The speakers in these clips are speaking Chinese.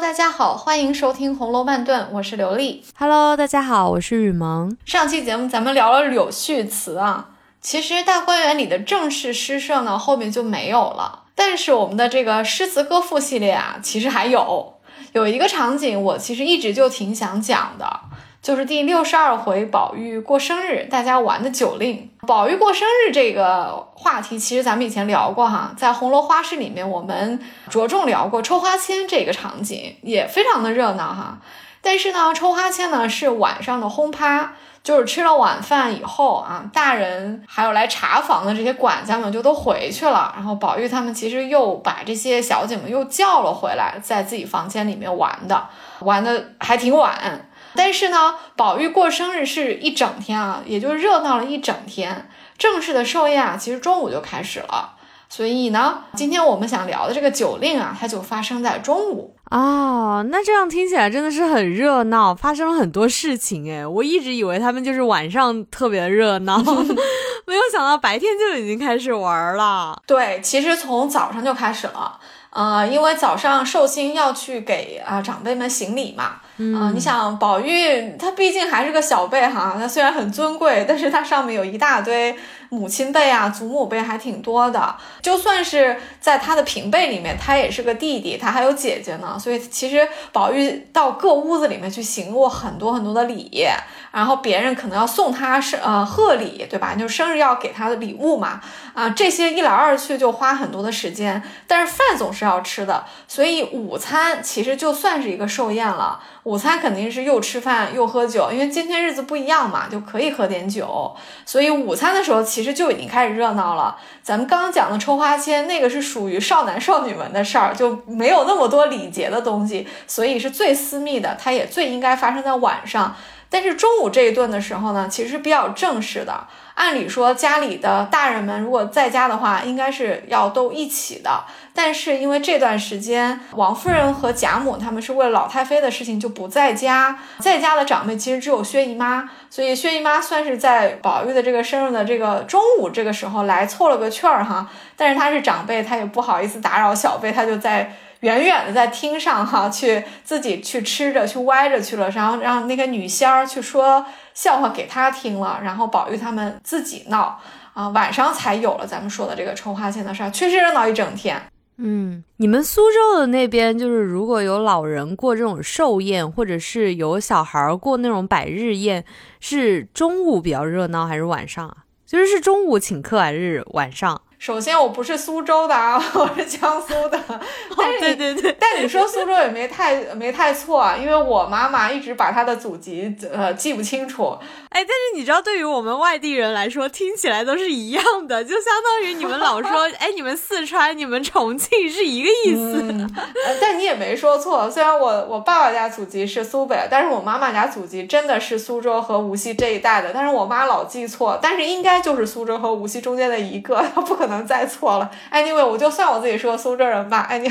大家好，欢迎收听《红楼慢炖》，我是刘丽。Hello，大家好，我是雨萌。上期节目咱们聊了柳絮词啊，其实大观园里的正式诗社呢，后面就没有了。但是我们的这个诗词歌赋系列啊，其实还有有一个场景，我其实一直就挺想讲的。就是第六十二回，宝玉过生日，大家玩的酒令。宝玉过生日这个话题，其实咱们以前聊过哈，在红楼花市里面，我们着重聊过抽花签这个场景，也非常的热闹哈。但是呢，抽花签呢是晚上的轰趴，就是吃了晚饭以后啊，大人还有来查房的这些管家们就都回去了，然后宝玉他们其实又把这些小姐们又叫了回来，在自己房间里面玩的，玩的还挺晚。但是呢，宝玉过生日是一整天啊，也就热闹了一整天。正式的寿宴啊，其实中午就开始了。所以呢，今天我们想聊的这个酒令啊，它就发生在中午哦。那这样听起来真的是很热闹，发生了很多事情哎。我一直以为他们就是晚上特别热闹，没有想到白天就已经开始玩了。对，其实从早上就开始了。呃，因为早上寿星要去给啊长辈们行礼嘛，嗯，你想宝玉他毕竟还是个小辈哈，他虽然很尊贵，但是他上面有一大堆。母亲辈啊，祖母辈还挺多的。就算是在他的平辈里面，他也是个弟弟，他还有姐姐呢。所以其实宝玉到各屋子里面去行过很多很多的礼，然后别人可能要送他生呃贺礼，对吧？就生日要给他的礼物嘛。啊，这些一来二去就花很多的时间。但是饭总是要吃的，所以午餐其实就算是一个寿宴了。午餐肯定是又吃饭又喝酒，因为今天日子不一样嘛，就可以喝点酒。所以午餐的时候，其实就已经开始热闹了。咱们刚刚讲的抽花签，那个是属于少男少女们的事儿，就没有那么多礼节的东西，所以是最私密的，它也最应该发生在晚上。但是中午这一顿的时候呢，其实比较正式的。按理说，家里的大人们如果在家的话，应该是要都一起的。但是因为这段时间，王夫人和贾母他们是为了老太妃的事情就不在家，在家的长辈其实只有薛姨妈，所以薛姨妈算是在宝玉的这个生日的这个中午这个时候来凑了个趣儿哈。但是她是长辈，她也不好意思打扰小辈，她就在。远远的在厅上哈，去自己去吃着，去歪着去了，然后让那个女仙儿去说笑话给他听了，然后宝玉他们自己闹啊，晚上才有了咱们说的这个抽花签的事儿，确实热闹一整天。嗯，你们苏州的那边就是如果有老人过这种寿宴，或者是有小孩过那种百日宴，是中午比较热闹还是晚上啊？就是是中午请客还是晚上？首先，我不是苏州的啊，我是江苏的。但是对对对，但你说苏州也没太没太错啊，因为我妈妈一直把她的祖籍呃记不清楚。哎，但是你知道，对于我们外地人来说，听起来都是一样的，就相当于你们老说，哎，你们四川、你们重庆是一个意思。但你也没说错，虽然我我爸爸家祖籍是苏北，但是我妈妈家祖籍真的是苏州和无锡这一带的，但是我妈老记错，但是应该就是苏州和无锡中间的一个，她不可能。能再错了，anyway，我就算我自己是个苏州人吧。哎，你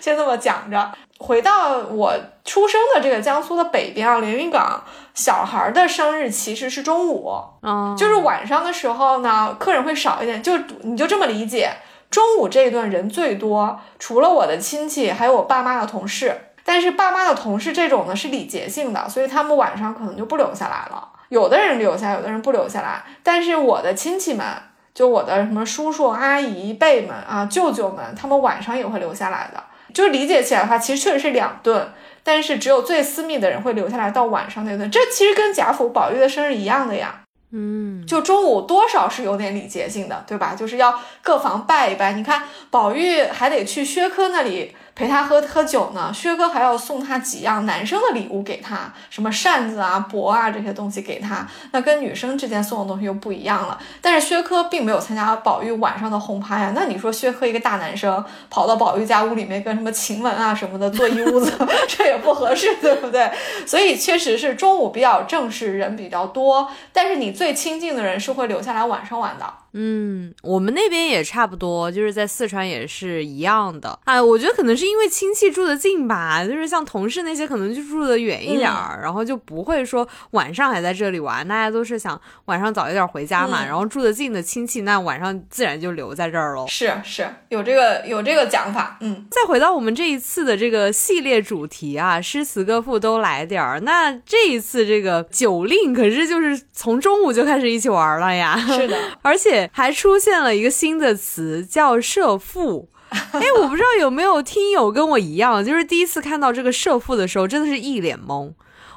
先这么讲着。回到我出生的这个江苏的北边啊，连云港，小孩的生日其实是中午，嗯，就是晚上的时候呢，客人会少一点。就你就这么理解，中午这一顿人最多，除了我的亲戚，还有我爸妈的同事。但是爸妈的同事这种呢是礼节性的，所以他们晚上可能就不留下来了。有的人留下，有的人不留下来。但是我的亲戚们。就我的什么叔叔阿姨辈们啊，舅舅们，他们晚上也会留下来的。就是理解起来的话，其实确实是两顿，但是只有最私密的人会留下来到晚上那顿。这其实跟贾府宝玉的生日一样的呀。嗯，就中午多少是有点礼节性的，对吧？就是要各房拜一拜。你看宝玉还得去薛科那里。陪他喝喝酒呢，薛哥还要送他几样男生的礼物给他，什么扇子啊、帛啊这些东西给他。那跟女生之间送的东西又不一样了。但是薛科并没有参加宝玉晚上的轰趴呀。那你说薛科一个大男生跑到宝玉家屋里面跟什么晴雯啊什么的坐一屋子，这也不合适，对不对？所以确实是中午比较正式，人比较多。但是你最亲近的人是会留下来晚上玩的。嗯，我们那边也差不多，就是在四川也是一样的。哎，我觉得可能是因为亲戚住的近吧，就是像同事那些可能就住的远一点儿，然后就不会说晚上还在这里玩，大家都是想晚上早一点回家嘛。然后住的近的亲戚，那晚上自然就留在这儿喽。是是，有这个有这个讲法。嗯，再回到我们这一次的这个系列主题啊，诗词歌赋都来点儿。那这一次这个酒令可是就是从中午就开始一起玩了呀。是的，而且还出现了一个新的词，叫社父。哎，我不知道有没有听友跟我一样，就是第一次看到这个社父的时候，真的是一脸懵。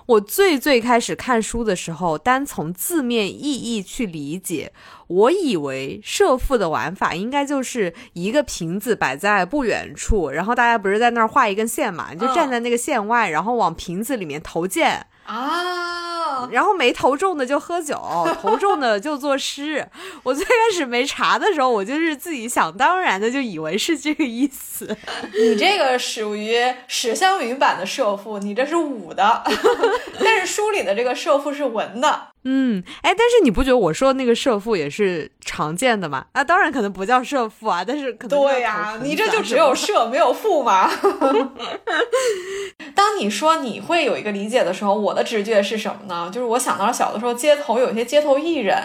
我最最开始看书的时候，单从字面意义去理解，我以为社父的玩法应该就是一个瓶子摆在不远处，然后大家不是在那儿画一根线嘛，你就站在那个线外，然后往瓶子里面投箭。啊，然后没投中的就喝酒，投中的就作诗。我最开始没查的时候，我就是自己想当然的就以为是这个意思。你这个属于史湘云版的社父，你这是武的，但是书里的这个社父是文的。嗯，哎，但是你不觉得我说的那个射父也是常见的吗？啊，当然可能不叫射父啊，但是可能对呀，你这就只有射 没有父吗？当你说你会有一个理解的时候，我的直觉是什么呢？就是我想到了小的时候，街头有一些街头艺人，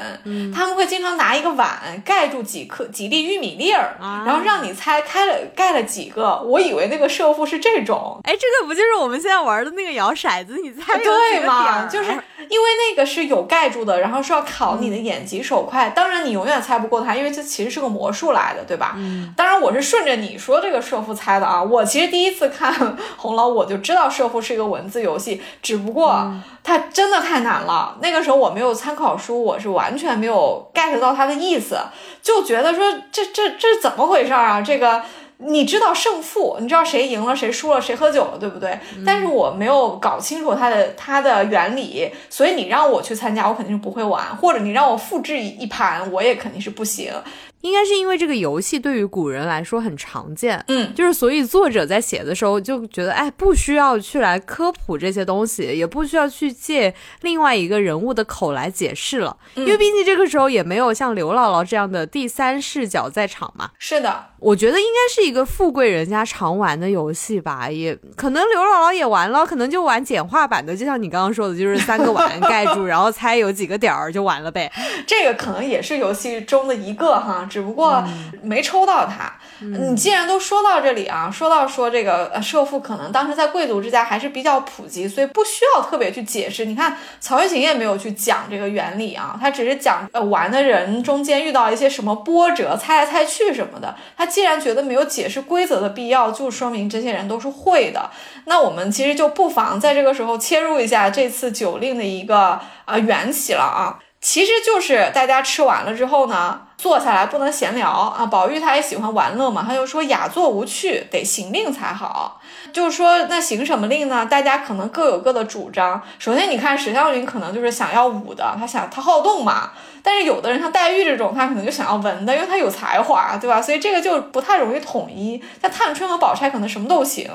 他们会经常拿一个碗盖住几颗几粒玉米粒儿，然后让你猜开了盖了几个。我以为那个射父是这种，哎，这个不就是我们现在玩的那个摇骰子？你猜对吗？就是因为那个是有。盖住的，然后是要考你的眼疾手快。当然，你永远猜不过他，因为这其实是个魔术来的，对吧？嗯。当然，我是顺着你说这个社父猜的啊。我其实第一次看红楼，我就知道社父是一个文字游戏，只不过它真的太难了。那个时候我没有参考书，我是完全没有 get 到它的意思，就觉得说这这这怎么回事啊？这个。你知道胜负，你知道谁赢了，谁输了，谁喝酒了，对不对？但是我没有搞清楚它的它的原理，所以你让我去参加，我肯定是不会玩；或者你让我复制一盘，我也肯定是不行。应该是因为这个游戏对于古人来说很常见，嗯，就是所以作者在写的时候就觉得，哎，不需要去来科普这些东西，也不需要去借另外一个人物的口来解释了，因为毕竟这个时候也没有像刘姥姥这样的第三视角在场嘛。是的，我觉得应该是一个富贵人家常玩的游戏吧，也可能刘姥姥也玩了，可能就玩简化版的，就像你刚刚说的，就是三个碗盖住，然后猜有几个点儿就完了呗。这个可能也是游戏中的一个哈。只不过没抽到它。你既然都说到这里啊，说到说这个呃射父可能当时在贵族之家还是比较普及，所以不需要特别去解释。你看曹雪芹也没有去讲这个原理啊，他只是讲呃玩的人中间遇到一些什么波折，猜来猜去什么的。他既然觉得没有解释规则的必要，就说明这些人都是会的。那我们其实就不妨在这个时候切入一下这次酒令的一个呃缘起了啊。其实就是大家吃完了之后呢，坐下来不能闲聊啊。宝玉他也喜欢玩乐嘛，他就说雅座无趣，得行令才好。就是说那行什么令呢？大家可能各有各的主张。首先你看史湘云可能就是想要武的，他想他好动嘛。但是有的人像黛玉这种，他可能就想要文的，因为他有才华，对吧？所以这个就不太容易统一。但探春和宝钗可能什么都行，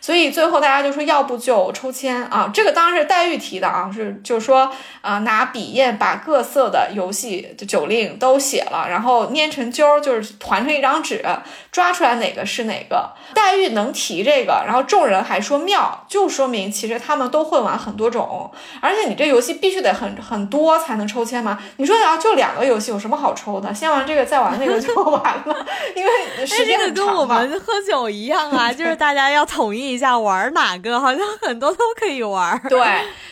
所以最后大家就说，要不就抽签啊。这个当然是黛玉提的啊，是就是说啊，拿笔砚把各色的游戏酒令都写了，然后捏成揪，就是团成一张纸，抓出来哪个是哪个。黛玉能提这个，然后众人还说妙，就说明其实他们都会玩很多种，而且你这游戏必须得很很多才能抽签嘛。你说要。就两个游戏有什么好抽的？先玩这个，再玩那个就完了。因为时间跟我们喝酒一样啊，就是大家要统一一下玩哪个，好像很多都可以玩。对，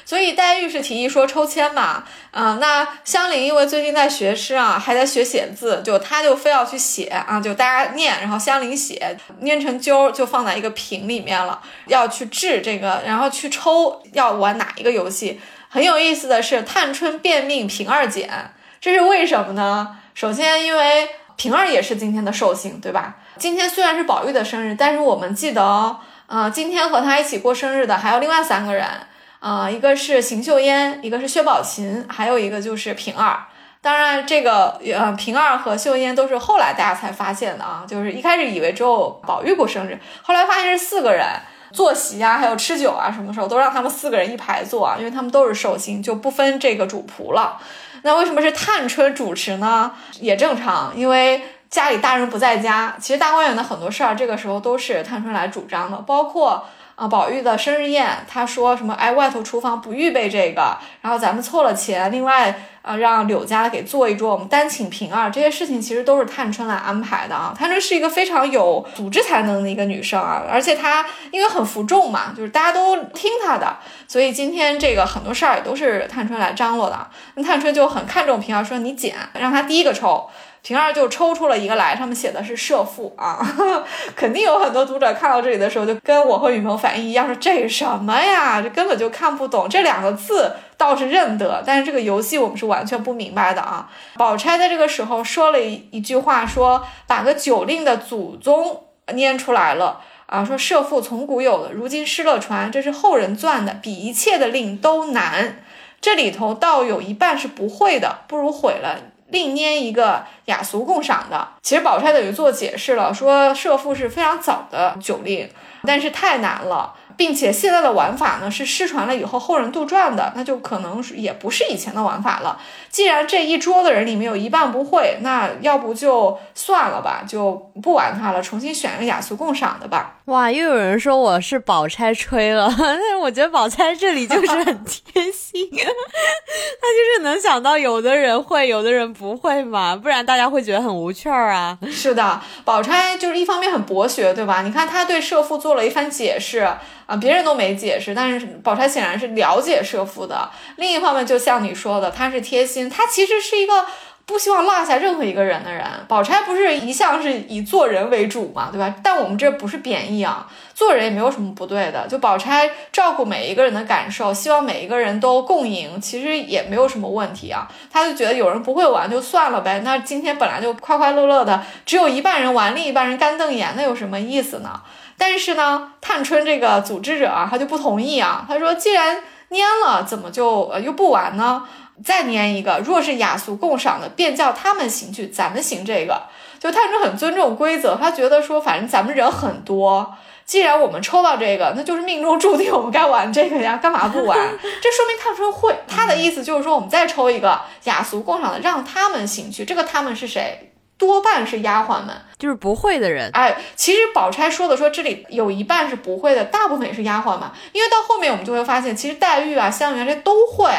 所以黛玉是提议说抽签嘛。啊，那香菱因为最近在学诗啊，还在学写字，就他就非要去写啊，就大家念，然后香菱写，念成揪就放在一个瓶里面了，要去治这个，然后去抽要玩哪一个游戏。很有意思的是，探春便命平儿剪。这是为什么呢？首先，因为平儿也是今天的寿星，对吧？今天虽然是宝玉的生日，但是我们记得哦，呃，今天和他一起过生日的还有另外三个人，啊，一个是邢岫烟，一个是薛宝琴，还有一个就是平儿。当然，这个呃，平儿和秀烟都是后来大家才发现的啊，就是一开始以为只有宝玉过生日，后来发现是四个人坐席啊，还有吃酒啊，什么时候都让他们四个人一排坐啊，因为他们都是寿星，就不分这个主仆了。那为什么是探春主持呢？也正常，因为家里大人不在家。其实大观园的很多事儿，这个时候都是探春来主张的，包括。啊，宝玉的生日宴，他说什么？哎，外头厨房不预备这个，然后咱们凑了钱，另外啊，让柳家给做一桌，我们单请平儿，这些事情其实都是探春来安排的啊。探春是一个非常有组织才能的一个女生啊，而且她因为很服众嘛，就是大家都听她的，所以今天这个很多事儿也都是探春来张罗的。那探春就很看重平儿，说你捡，让她第一个抽。平儿就抽出了一个来，上面写的是社父啊，肯定有很多读者看到这里的时候，就跟我和雨萌反应一样，说这什么呀？这根本就看不懂。这两个字倒是认得，但是这个游戏我们是完全不明白的啊。宝钗在这个时候说了一一句话，说把个酒令的祖宗拈出来了啊，说社父从古有的，如今失了传，这是后人撰的，比一切的令都难。这里头倒有一半是不会的，不如毁了。另拈一个雅俗共赏的，其实宝钗等于做解释了，说设父是非常早的酒令，但是太难了。并且现在的玩法呢是失传了以后后人杜撰的，那就可能也不是以前的玩法了。既然这一桌的人里面有一半不会，那要不就算了吧，就不玩它了，重新选一个雅俗共赏的吧。哇，又有人说我是宝钗吹了，但是我觉得宝钗这里就是很 贴心，他就是能想到有的人会，有的人不会嘛，不然大家会觉得很无趣儿啊。是的，宝钗就是一方面很博学，对吧？你看他对社父做了一番解释。啊，别人都没解释，但是宝钗显然是了解社父的。另一方面，就像你说的，他是贴心，他其实是一个不希望落下任何一个人的人。宝钗不是一向是以做人为主嘛，对吧？但我们这不是贬义啊，做人也没有什么不对的。就宝钗照顾每一个人的感受，希望每一个人都共赢，其实也没有什么问题啊。他就觉得有人不会玩就算了呗，那今天本来就快快乐乐的，只有一半人玩，另一半人干瞪眼，那有什么意思呢？但是呢，探春这个组织者啊，他就不同意啊。他说：“既然蔫了，怎么就呃又不玩呢？再粘一个，若是雅俗共赏的，便叫他们行去，咱们行这个。”就探春很尊重规则，他觉得说，反正咱们人很多，既然我们抽到这个，那就是命中注定我们该玩这个呀，干嘛不玩？这说明探春会。他的意思就是说，我们再抽一个雅俗共赏的，让他们行去。这个他们是谁？多半是丫鬟们，就是不会的人。哎，其实宝钗说的说这里有一半是不会的，大部分也是丫鬟嘛。因为到后面我们就会发现，其实黛玉啊、香云这都会，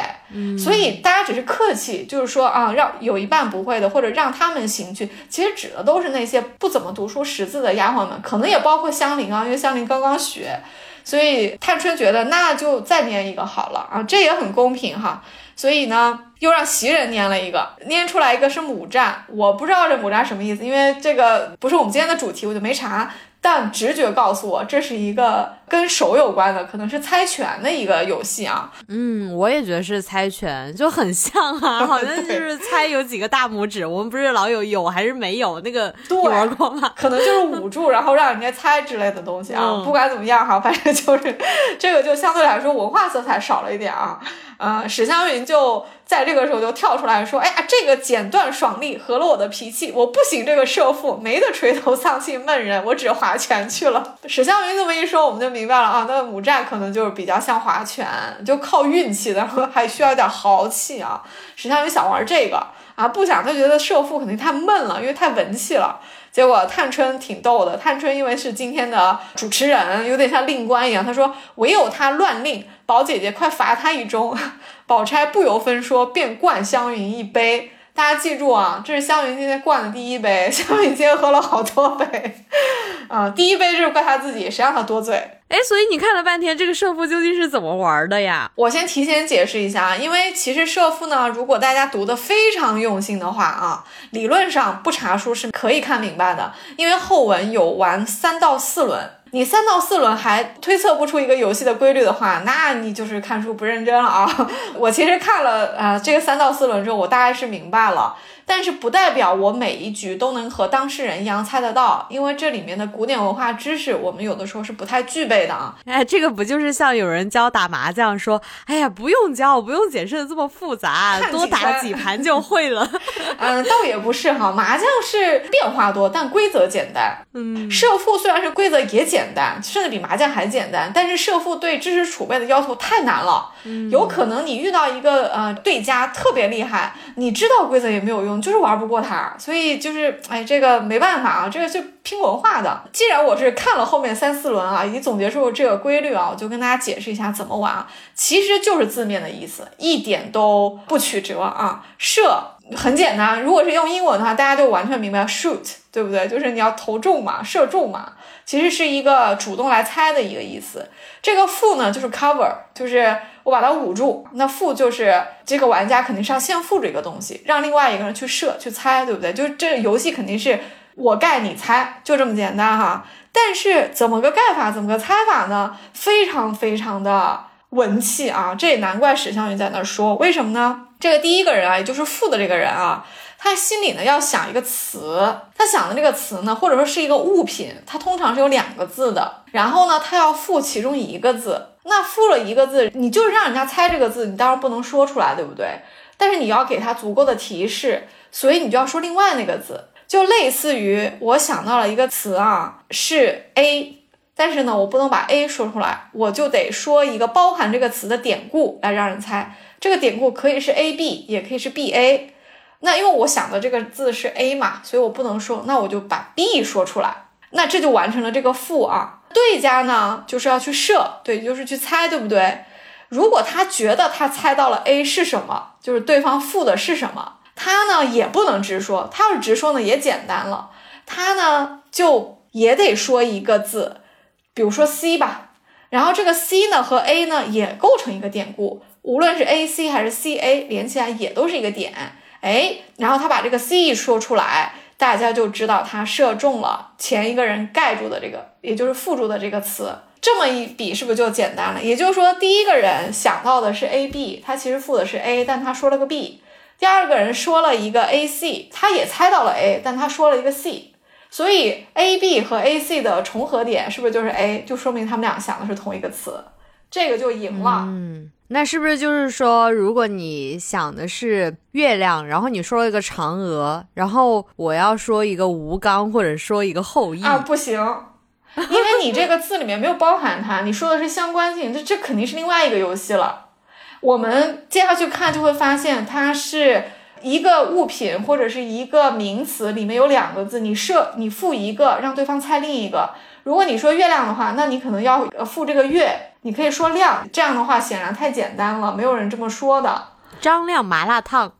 所以大家只是客气，就是说啊，让有一半不会的，或者让他们行去。其实指的都是那些不怎么读书识字的丫鬟们，可能也包括香菱啊，因为香菱刚刚学，所以探春觉得那就再念一个好了啊，这也很公平哈。所以呢。又让袭人捏了一个，捏出来一个是母战，我不知道这母战什么意思，因为这个不是我们今天的主题，我就没查。但直觉告诉我，这是一个跟手有关的，可能是猜拳的一个游戏啊。嗯，我也觉得是猜拳，就很像啊，好像就是猜有几个大拇指。我们不是老有有还是没有那个你玩过吗？可能就是捂住，然后让人家猜之类的东西啊。不管怎么样哈，反正就是这个就相对来说文化色彩少了一点啊。呃，史湘云就在这个时候就跳出来说：“哎呀，这个剪断爽利合了我的脾气，我不行这个社父，没得垂头丧气闷人，我只划拳去了。”史湘云这么一说，我们就明白了啊，那母战可能就是比较像划拳，就靠运气的，还需要点豪气啊。史湘云想玩这个啊，不想他觉得射父肯定太闷了，因为太文气了。结果探春挺逗的，探春因为是今天的主持人，有点像令官一样。他说：“唯有他乱令，宝姐姐快罚他一盅。”宝钗不由分说，便灌湘云一杯。大家记住啊，这是湘云今天灌的第一杯。湘云今天喝了好多杯，啊，第一杯就是怪他自己，谁让他多嘴。哎，所以你看了半天，这个射父究竟是怎么玩的呀？我先提前解释一下啊，因为其实射父呢，如果大家读的非常用心的话啊，理论上不查书是可以看明白的，因为后文有玩三到四轮。你三到四轮还推测不出一个游戏的规律的话，那你就是看书不认真了啊！我其实看了啊这个三到四轮之后，我大概是明白了。但是不代表我每一局都能和当事人一样猜得到，因为这里面的古典文化知识我们有的时候是不太具备的啊。哎，这个不就是像有人教打麻将说，哎呀，不用教，不用解释的这么复杂，多打几盘就会了。嗯，倒也不是哈，麻将是变化多，但规则简单。嗯，设负虽然是规则也简单，甚至比麻将还简单，但是设负对知识储备的要求太难了。嗯，有可能你遇到一个呃对家特别厉害，你知道规则也没有用，就是玩不过他。所以就是哎，这个没办法啊，这个就拼文化的。既然我是看了后面三四轮啊，已经总结出这个规律啊，我就跟大家解释一下怎么玩啊，其实就是字面的意思，一点都不曲折啊。射很简单，如果是用英文的话，大家就完全明白 shoot，对不对？就是你要投中嘛，射中嘛，其实是一个主动来猜的一个意思。这个负呢，就是 cover，就是我把它捂住。那负就是这个玩家肯定是要先负这个东西，让另外一个人去设去猜，对不对？就是这游戏肯定是我盖你猜，就这么简单哈。但是怎么个盖法，怎么个猜法呢？非常非常的文气啊！这也难怪史湘云在那说，为什么呢？这个第一个人啊，也就是负的这个人啊，他心里呢要想一个词，他想的这个词呢，或者说是一个物品，它通常是有两个字的。然后呢，他要附其中一个字，那附了一个字，你就是让人家猜这个字，你当然不能说出来，对不对？但是你要给他足够的提示，所以你就要说另外那个字，就类似于我想到了一个词啊，是 A，但是呢，我不能把 A 说出来，我就得说一个包含这个词的典故来让人猜。这个典故可以是 A B，也可以是 B A。那因为我想的这个字是 A 嘛，所以我不能说，那我就把 B 说出来。那这就完成了这个负啊。对家呢，就是要去设，对，就是去猜，对不对？如果他觉得他猜到了 A 是什么，就是对方负的是什么，他呢也不能直说。他要是直说呢，也简单了，他呢就也得说一个字，比如说 C 吧。然后这个 C 呢和 A 呢也构成一个典故。无论是 A C 还是 C A 连起来也都是一个点，哎，然后他把这个 C 一说出来，大家就知道他射中了前一个人盖住的这个，也就是附住的这个词。这么一比，是不是就简单了？也就是说，第一个人想到的是 A B，他其实附的是 A，但他说了个 B。第二个人说了一个 A C，他也猜到了 A，但他说了一个 C。所以 A B 和 A C 的重合点是不是就是 A？就说明他们俩想的是同一个词，这个就赢了。嗯。那是不是就是说，如果你想的是月亮，然后你说了一个嫦娥，然后我要说一个吴刚，或者说一个后羿啊，不行，因为你这个字里面没有包含它，你说的是相关性，这这肯定是另外一个游戏了。我们接下去看就会发现，它是一个物品或者是一个名词里面有两个字，你设你附一个，让对方猜另一个。如果你说月亮的话，那你可能要附这个月。你可以说亮，这样的话显然太简单了，没有人这么说的。张亮麻辣烫，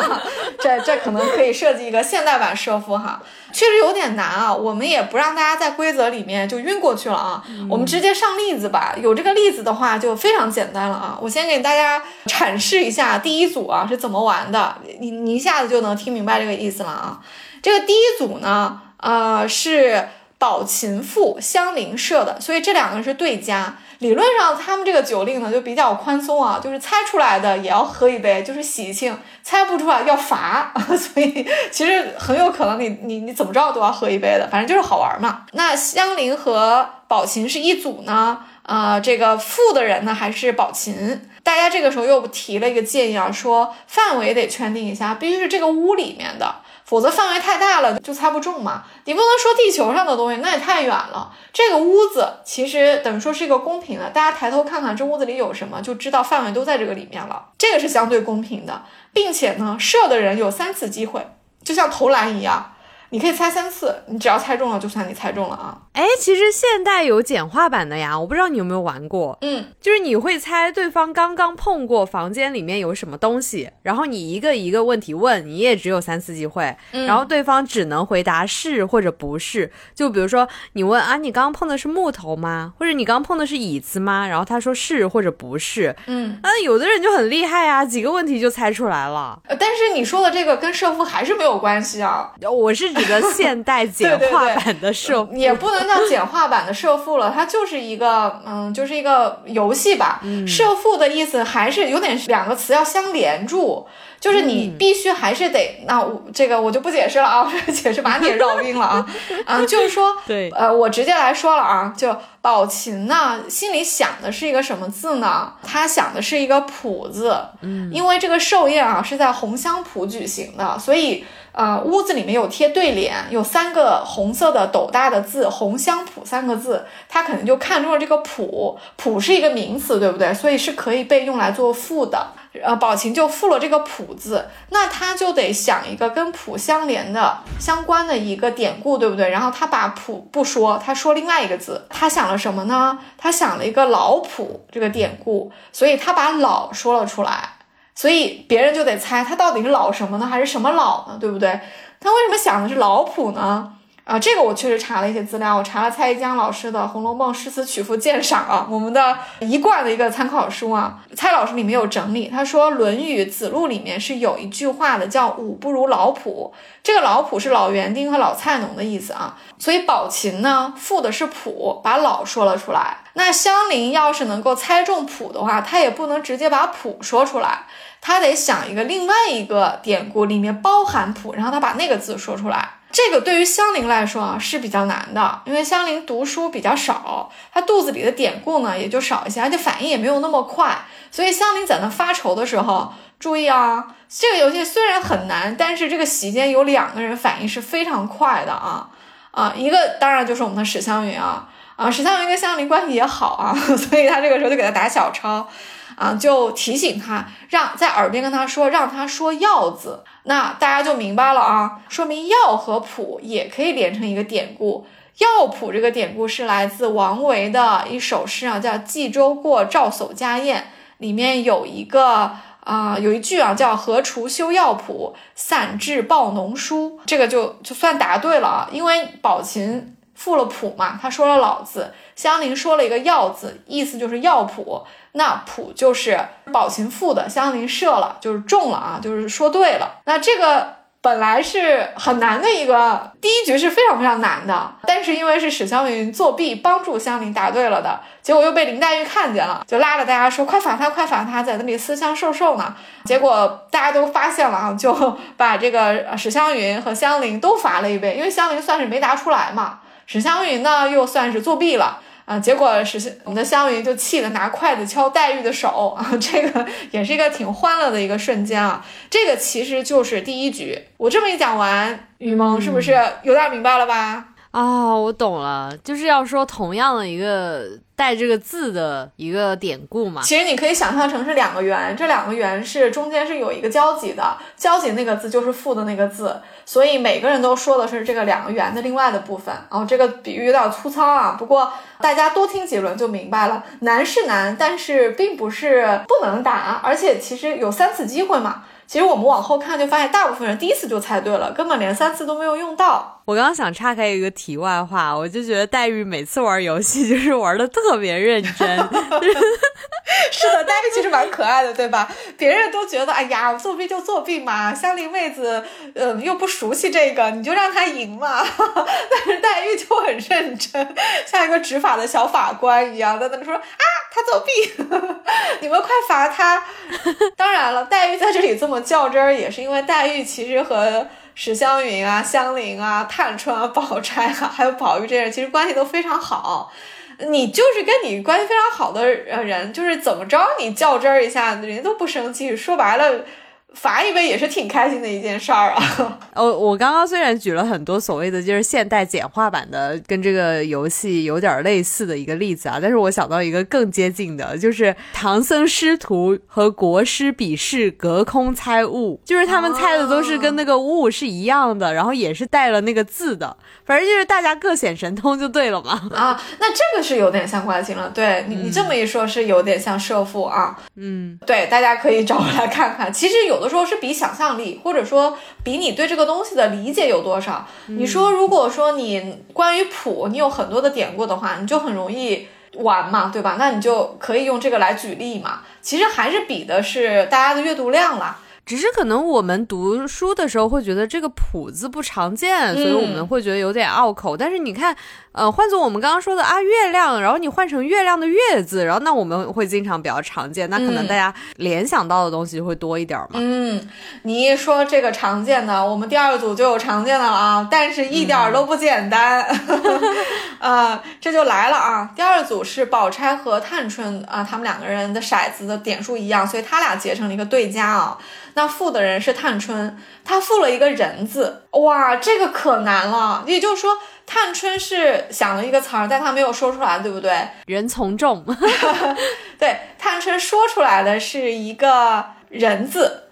这这可能可以设计一个现代版设伏哈，确实有点难啊。我们也不让大家在规则里面就晕过去了啊，我们直接上例子吧。有这个例子的话就非常简单了啊。我先给大家阐释一下第一组啊是怎么玩的，你你一下子就能听明白这个意思了啊。这个第一组呢，呃是宝琴赋相邻设的，所以这两个是对家。理论上，他们这个酒令呢就比较宽松啊，就是猜出来的也要喝一杯，就是喜庆；猜不出来要罚，所以其实很有可能你你你怎么着都要喝一杯的，反正就是好玩嘛。那香菱和宝琴是一组呢，呃，这个富的人呢还是宝琴。大家这个时候又提了一个建议啊，说范围得圈定一下，必须是这个屋里面的。否则范围太大了，就猜不中嘛。你不能说地球上的东西，那也太远了。这个屋子其实等于说是一个公平的，大家抬头看看这屋子里有什么，就知道范围都在这个里面了。这个是相对公平的，并且呢，射的人有三次机会，就像投篮一样。你可以猜三次，你只要猜中了，就算你猜中了啊！哎，其实现代有简化版的呀，我不知道你有没有玩过。嗯，就是你会猜对方刚刚碰过房间里面有什么东西，然后你一个一个问题问，你也只有三次机会，然后对方只能回答是或者不是。就比如说你问啊，你刚刚碰的是木头吗？或者你刚刚碰的是椅子吗？然后他说是或者不是。嗯，那，有的人就很厉害啊，几个问题就猜出来了。但是你说的这个跟胜负还是没有关系啊，我是。指的现代 简化版的社，也不能叫简化版的社父了，它就是一个，嗯，就是一个游戏吧。社父的意思还是有点两个词要相连住。就是你必须还是得，那我这个我就不解释了啊，解释把你也绕晕了啊，啊，就是说，对，呃，我直接来说了啊，就宝琴呢心里想的是一个什么字呢？他想的是一个谱字，嗯，因为这个寿宴啊是在红香圃举行的，所以。呃，屋子里面有贴对联，有三个红色的斗大的字“红香圃”三个字，他可能就看中了这个“圃”，圃是一个名词，对不对？所以是可以被用来做赋的。呃，宝琴就赋了这个“圃”字，那他就得想一个跟“圃”相连的、相关的一个典故，对不对？然后他把“圃”不说，他说另外一个字，他想了什么呢？他想了一个“老圃”这个典故，所以他把“老”说了出来。所以别人就得猜他到底是老什么呢，还是什么老呢？对不对？他为什么想的是老谱呢？啊，这个我确实查了一些资料，我查了蔡一江老师的《红楼梦诗词曲赋鉴赏》啊，我们的一贯的一个参考书啊。蔡老师里面有整理，他说《论语·子路》里面是有一句话的，叫“武不如老圃”。这个老圃是老园丁和老菜农的意思啊。所以宝琴呢赋的是圃，把老说了出来。那香菱要是能够猜中圃的话，她也不能直接把圃说出来。他得想一个另外一个典故里面包含“谱，然后他把那个字说出来。这个对于香菱来说啊是比较难的，因为香菱读书比较少，她肚子里的典故呢也就少一些，而且反应也没有那么快。所以香菱在那发愁的时候，注意啊，这个游戏虽然很难，但是这个席间有两个人反应是非常快的啊啊，一个当然就是我们的史湘云啊啊，史湘云跟香菱关系也好啊，所以他这个时候就给他打小抄。啊，就提醒他，让在耳边跟他说，让他说“药”字，那大家就明白了啊，说明“药”和“谱”也可以连成一个典故。“药谱”这个典故是来自王维的一首诗啊，叫《冀州过赵叟家宴》，里面有一个啊，有一句啊，叫“何锄修药谱，散治报农书”，这个就就算答对了啊，因为宝琴复了“谱”嘛，他说了“老”字，香菱说了一个“药”字，意思就是药谱。那谱就是宝琴复的，香菱射了，就是中了啊，就是说对了。那这个本来是很难的一个第一局是非常非常难的，但是因为是史湘云作弊帮助香菱答对了的，结果又被林黛玉看见了，就拉着大家说快罚他，快罚他，在那里私相授受呢。结果大家都发现了啊，就 把这个史湘云和香菱都罚了一杯，因为香菱算是没答出来嘛，史湘云呢又算是作弊了。啊！结果是我们的湘云就气得拿筷子敲黛玉的手啊！这个也是一个挺欢乐的一个瞬间啊！这个其实就是第一局。我这么一讲完，雨萌是不是有点明白了吧？啊，我懂了，就是要说同样的一个带这个字的一个典故嘛。其实你可以想象成是两个圆，这两个圆是中间是有一个交集的，交集那个字就是负的那个字。所以每个人都说的是这个两个圆的另外的部分，哦，这个比喻有点粗糙啊，不过大家多听几轮就明白了。难是难，但是并不是不能答，而且其实有三次机会嘛。其实我们往后看就发现，大部分人第一次就猜对了，根本连三次都没有用到。我刚刚想岔开一个题外话，我就觉得黛玉每次玩游戏 就是玩的特别认真。是的，黛玉其实蛮可爱的，对吧？别人都觉得，哎呀，作弊就作弊嘛，香菱妹子，呃，又不熟悉这个，你就让她赢嘛。但是黛玉就很认真，像一个执法的小法官一样，在那说啊，他作弊，你们快罚他。当然了，黛玉在这里这么较真儿，也是因为黛玉其实和。史湘云啊，香菱啊，探春啊，宝钗啊，还有宝玉这些人，其实关系都非常好。你就是跟你关系非常好的人，就是怎么着你较真儿一下，人家都不生气。说白了。罚一杯也是挺开心的一件事儿啊！哦，我刚刚虽然举了很多所谓的就是现代简化版的，跟这个游戏有点类似的一个例子啊，但是我想到一个更接近的，就是唐僧师徒和国师比试隔空猜物，就是他们猜的都是跟那个物是一样的，然后也是带了那个字的，反正就是大家各显神通就对了嘛。啊，那这个是有点相关性了。对你，你这么一说，是有点像社父啊。嗯，对，大家可以找回来看看。其实有的。说是比想象力，或者说比你对这个东西的理解有多少。你说，如果说你关于谱，你有很多的典故的话，你就很容易玩嘛，对吧？那你就可以用这个来举例嘛。其实还是比的是大家的阅读量啦。只是可能我们读书的时候会觉得这个“谱”字不常见，所以我们会觉得有点拗口。但是你看，呃，换做我们刚刚说的啊，月亮，然后你换成月亮的“月”字，然后那我们会经常比较常见，那可能大家联想到的东西就会多一点嘛。嗯，你一说这个常见的，我们第二组就有常见的了啊，但是一点都不简单。啊，这就来了啊！第二组是宝钗和探春啊，他们两个人的骰子的点数一样，所以他俩结成了一个对家啊。那负的人是探春，他负了一个人字，哇，这个可难了。也就是说，探春是想了一个词儿，但她没有说出来，对不对？人从众，对，探春说出来的是一个人字。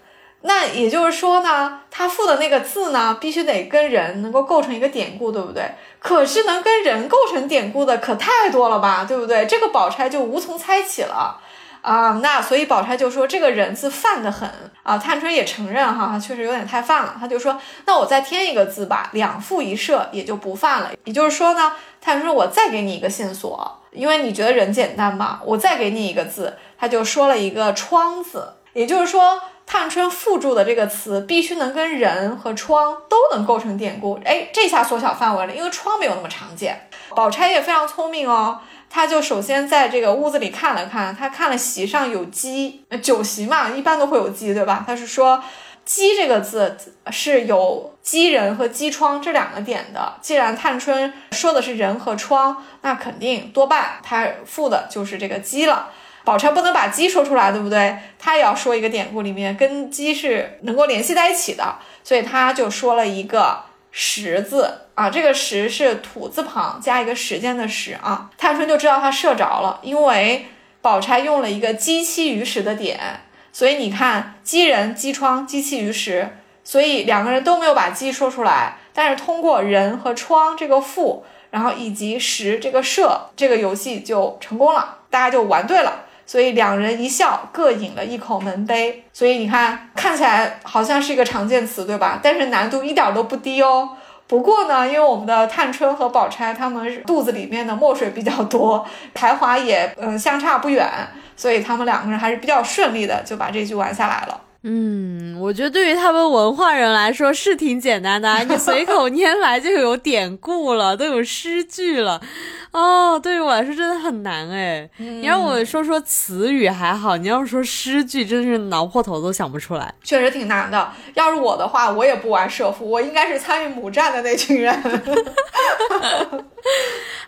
那也就是说呢，他赋的那个字呢，必须得跟人能够构成一个典故，对不对？可是能跟人构成典故的可太多了吧，对不对？这个宝钗就无从猜起了啊。那所以宝钗就说这个人字泛得很啊。探春也承认哈，确实有点太泛了。他就说，那我再添一个字吧，两赋一射也就不泛了。也就是说呢，探春我再给你一个线索，因为你觉得人简单嘛，我再给你一个字，他就说了一个窗字，也就是说。探春附注的这个词必须能跟人和窗都能构成典故，哎，这下缩小范围了，因为窗没有那么常见。宝钗也非常聪明哦，他就首先在这个屋子里看了看，他看了席上有鸡，酒席嘛，一般都会有鸡，对吧？他是说“鸡”这个字是有鸡人和鸡窗这两个点的。既然探春说的是人和窗，那肯定多半他附的就是这个鸡了。宝钗不能把鸡说出来，对不对？她也要说一个典故，里面跟鸡是能够联系在一起的，所以她就说了一个“十”字啊，这个“十”是土字旁加一个时间的“时”啊。探春就知道他射着了，因为宝钗用了一个“鸡栖于时”的点，所以你看“鸡人”“鸡窗”“鸡栖于时”，所以两个人都没有把“鸡”说出来，但是通过“人”和“窗”这个赋，然后以及“时”这个射，这个游戏就成功了，大家就玩对了。所以两人一笑，各饮了一口门杯。所以你看，看起来好像是一个常见词，对吧？但是难度一点都不低哦。不过呢，因为我们的探春和宝钗他们肚子里面的墨水比较多，才华也嗯相差不远，所以他们两个人还是比较顺利的就把这句玩下来了。嗯，我觉得对于他们文化人来说是挺简单的，你随口 拈来就有典故了，都有诗句了。哦，对于我来说真的很难哎。你让我说说词语还好，你要说诗句，真是挠破头都想不出来。确实挺难的。要是我的话，我也不玩社父，我应该是参与母战的那群人。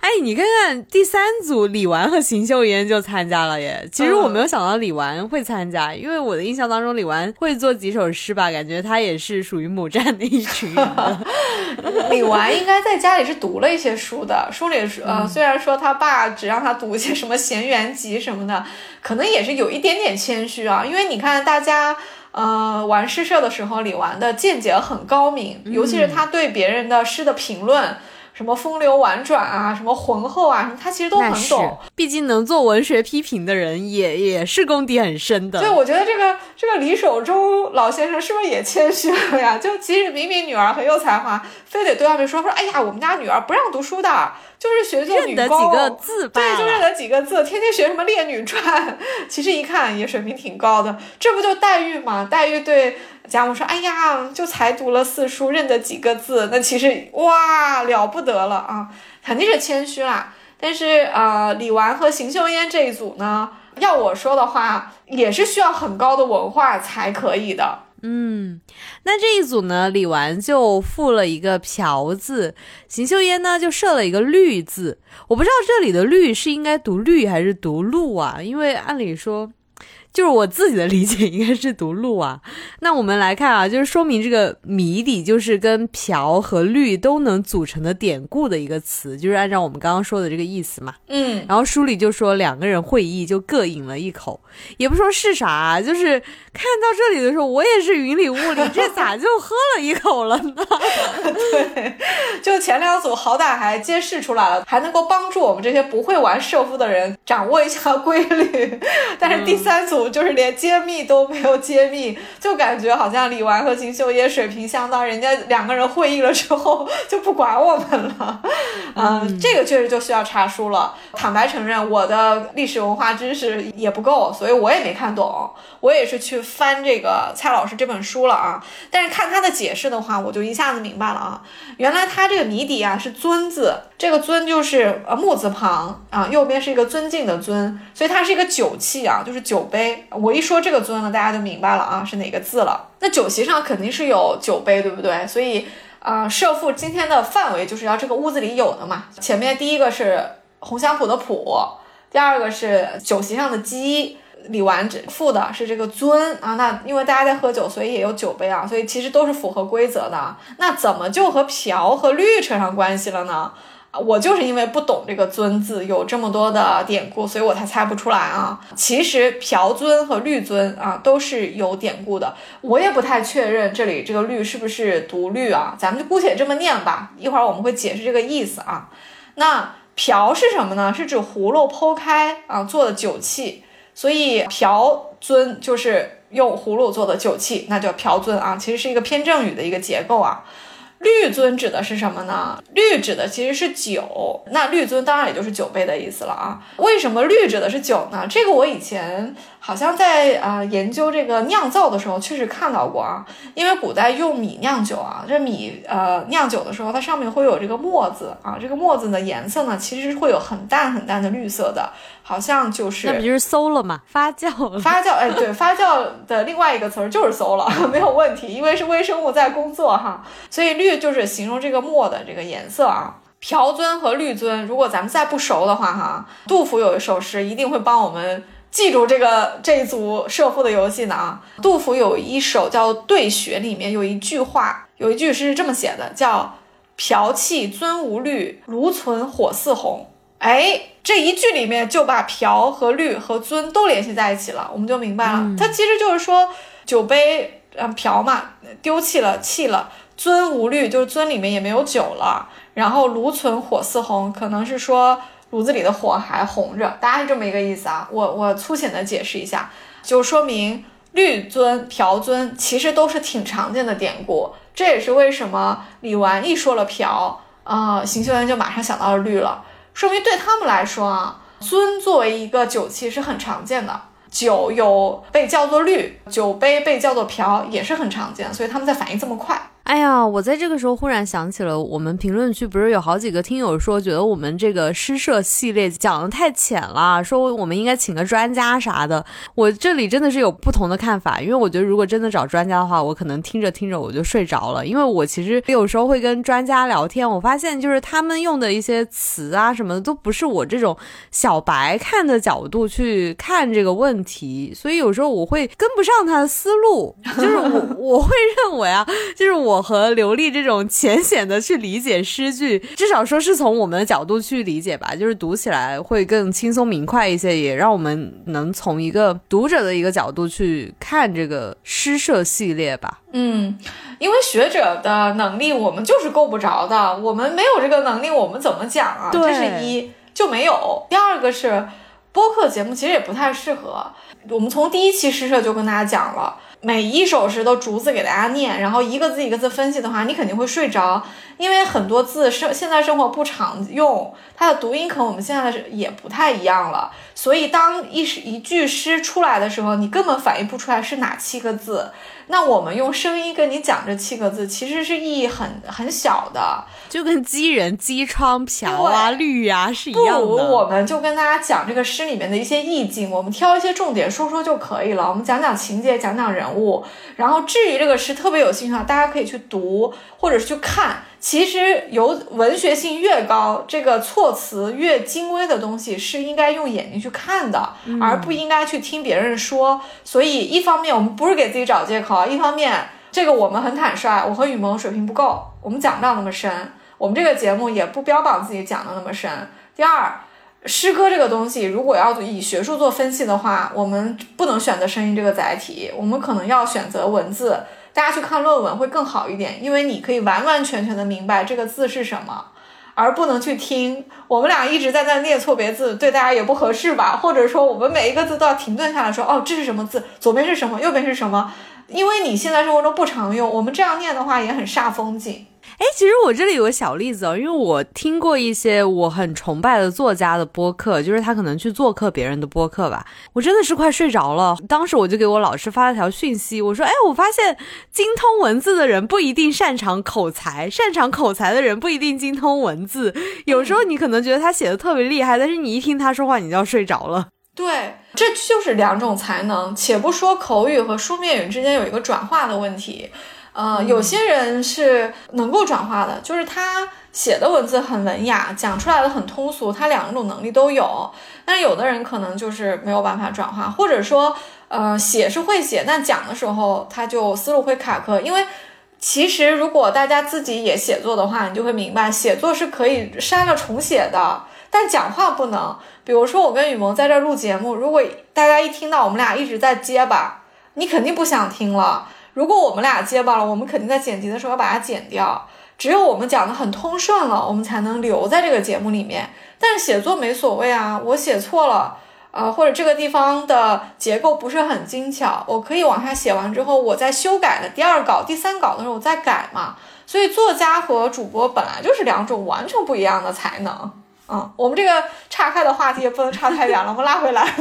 哎，你看看第三组李纨和邢岫烟就参加了耶。其实我没有想到李纨会参加，因为我的印象当中李纨会做几首诗吧，感觉他也是属于母战的一群人。李纨应该在家里是读了一些书的，书里呃虽然说他爸只让他读一些什么《闲园集》什么的，可能也是有一点点谦虚啊。因为你看大家呃玩诗社的时候，李纨的见解很高明，尤其是他对别人的诗的评论。什么风流婉转啊，什么浑厚啊，什么他其实都很懂。毕竟能做文学批评的人，也也是功底很深的。对，我觉得这个这个李守忠老先生是不是也谦虚了呀？就即使明明女儿很有才华，非得对外面说说，哎呀，我们家女儿不让读书的。就是学做女工，对，就认得几个字，天天学什么《列女传》，其实一看也水平挺高的。这不就黛玉吗？黛玉对贾母说：“哎呀，就才读了四书，认得几个字，那其实哇了不得了啊，肯定是谦虚啦。”但是呃，李纨和邢岫烟这一组呢，要我说的话，也是需要很高的文化才可以的。嗯，那这一组呢，李纨就附了一个瓢字，邢岫烟呢就设了一个绿字。我不知道这里的绿是应该读绿还是读露啊？因为按理说。就是我自己的理解，应该是读鹿啊。那我们来看啊，就是说明这个谜底就是跟瓢和绿都能组成的典故的一个词，就是按照我们刚刚说的这个意思嘛。嗯。然后书里就说两个人会意，就各饮了一口，也不说是啥，就是看到这里的时候，我也是云里雾里，这咋就喝了一口了呢？对，就前两组好歹还揭示出来了，还能够帮助我们这些不会玩射夫的人掌握一下规律，但是第三组。组就是连揭秘都没有揭秘，就感觉好像李纨和秦秀业水平相当，人家两个人会议了之后就不管我们了。嗯，这个确实就需要查书了。坦白承认，我的历史文化知识也不够，所以我也没看懂。我也是去翻这个蔡老师这本书了啊。但是看他的解释的话，我就一下子明白了啊。原来他这个谜底啊是“尊”字，这个“尊”就是呃木字旁啊，右边是一个尊敬的“尊”，所以它是一个酒器啊，就是酒杯。我一说这个“尊”了，大家就明白了啊，是哪个字了。那酒席上肯定是有酒杯，对不对？所以啊，设父今天的范围就是要这个屋子里有的嘛。前面第一个是红香圃的圃，第二个是酒席上的鸡。李纨这赋的是这个尊啊，那因为大家在喝酒，所以也有酒杯啊，所以其实都是符合规则的。那怎么就和嫖和绿扯上关系了呢？我就是因为不懂这个尊字，有这么多的典故，所以我才猜不出来啊。其实嫖尊和绿尊啊都是有典故的，我也不太确认这里这个绿是不是读绿啊，咱们就姑且这么念吧。一会儿我们会解释这个意思啊。那瓢是什么呢？是指葫芦剖开啊做的酒器。所以瓢尊就是用葫芦做的酒器，那叫瓢尊啊，其实是一个偏正语的一个结构啊。绿尊指的是什么呢？绿指的其实是酒，那绿尊当然也就是酒杯的意思了啊。为什么绿指的是酒呢？这个我以前好像在啊研究这个酿造的时候确实看到过啊。因为古代用米酿酒啊，这米呃酿酒的时候，它上面会有这个墨子啊，这个墨子的颜色呢，其实会有很淡很淡的绿色的，好像就是那不就是馊了吗？发酵发酵哎，对，发酵的另外一个词儿就是馊了，没有问题，因为是微生物在工作哈，所以绿。绿就是形容这个墨的这个颜色啊，朴尊和绿尊，如果咱们再不熟的话哈，杜甫有一首诗一定会帮我们记住这个这一组射父的游戏呢啊。杜甫有一首叫《对雪》，里面有一句话，有一句诗是这么写的，叫“瓢气尊无虑，炉存火似红”。哎，这一句里面就把瓢和绿和尊都联系在一起了，我们就明白了，它其实就是说酒杯，嗯，瓢嘛，丢弃了，弃了。尊无虑，就是尊里面也没有酒了。然后炉存火似红，可能是说炉子里的火还红着，大概是这么一个意思啊。我我粗浅的解释一下，就说明绿尊、瓢尊其实都是挺常见的典故。这也是为什么李纨一说了瓢啊，邢岫烟就马上想到了绿了，说明对他们来说啊，尊作为一个酒器是很常见的。酒有被叫做绿，酒杯被叫做瓢，也是很常见，所以他们在反应这么快。哎呀，我在这个时候忽然想起了，我们评论区不是有好几个听友说，觉得我们这个诗社系列讲的太浅了，说我们应该请个专家啥的。我这里真的是有不同的看法，因为我觉得如果真的找专家的话，我可能听着听着我就睡着了。因为我其实有时候会跟专家聊天，我发现就是他们用的一些词啊什么的，都不是我这种小白看的角度去看这个问题，所以有时候我会跟不上他的思路，就是我 我会认为啊，就是我。和刘丽这种浅显的去理解诗句，至少说是从我们的角度去理解吧，就是读起来会更轻松明快一些，也让我们能从一个读者的一个角度去看这个诗社系列吧。嗯，因为学者的能力我们就是够不着的，我们没有这个能力，我们怎么讲啊？这是一就没有。第二个是播客节目其实也不太适合。我们从第一期诗社就跟大家讲了。每一首诗都逐字给大家念，然后一个字一个字分析的话，你肯定会睡着，因为很多字生现在生活不常用，它的读音可能我们现在是也不太一样了，所以当一诗一句诗出来的时候，你根本反应不出来是哪七个字。那我们用声音跟你讲这七个字，其实是意义很很小的，就跟击人、击窗、瓢啊、绿啊是一样的。不如我们就跟大家讲这个诗里面的一些意境，我们挑一些重点说说就可以了。我们讲讲情节，讲讲人物，然后至于这个诗特别有兴趣的话，大家可以去读或者是去看。其实有文学性越高，这个措辞越精微的东西是应该用眼睛去看的，而不应该去听别人说。所以一方面我们不是给自己找借口，一方面这个我们很坦率，我和雨萌水平不够，我们讲不了那么深。我们这个节目也不标榜自己讲的那么深。第二，诗歌这个东西如果要以学术做分析的话，我们不能选择声音这个载体，我们可能要选择文字。大家去看论文会更好一点，因为你可以完完全全的明白这个字是什么，而不能去听。我们俩一直在那念错别字，对大家也不合适吧？或者说，我们每一个字都要停顿下来说，哦，这是什么字？左边是什么？右边是什么？因为你现在生活中不常用，我们这样念的话也很煞风景。哎，其实我这里有个小例子哦，因为我听过一些我很崇拜的作家的播客，就是他可能去做客别人的播客吧，我真的是快睡着了。当时我就给我老师发了条讯息，我说：“哎，我发现精通文字的人不一定擅长口才，擅长口才的人不一定精通文字。有时候你可能觉得他写的特别厉害，但是你一听他说话，你就要睡着了。”对，这就是两种才能。且不说口语和书面语之间有一个转化的问题。呃，有些人是能够转化的，就是他写的文字很文雅，讲出来的很通俗，他两种能力都有。但有的人可能就是没有办法转化，或者说，呃，写是会写，但讲的时候他就思路会卡壳。因为其实如果大家自己也写作的话，你就会明白，写作是可以删了重写的，但讲话不能。比如说我跟雨萌在这录节目，如果大家一听到我们俩一直在结巴，你肯定不想听了。如果我们俩结巴了，我们肯定在剪辑的时候要把它剪掉。只有我们讲的很通顺了，我们才能留在这个节目里面。但是写作没所谓啊，我写错了，呃，或者这个地方的结构不是很精巧，我可以往下写完之后，我再修改的第二稿、第三稿的时候我再改嘛。所以作家和主播本来就是两种完全不一样的才能。嗯，我们这个岔开的话题也不能岔太远了，我们拉回来。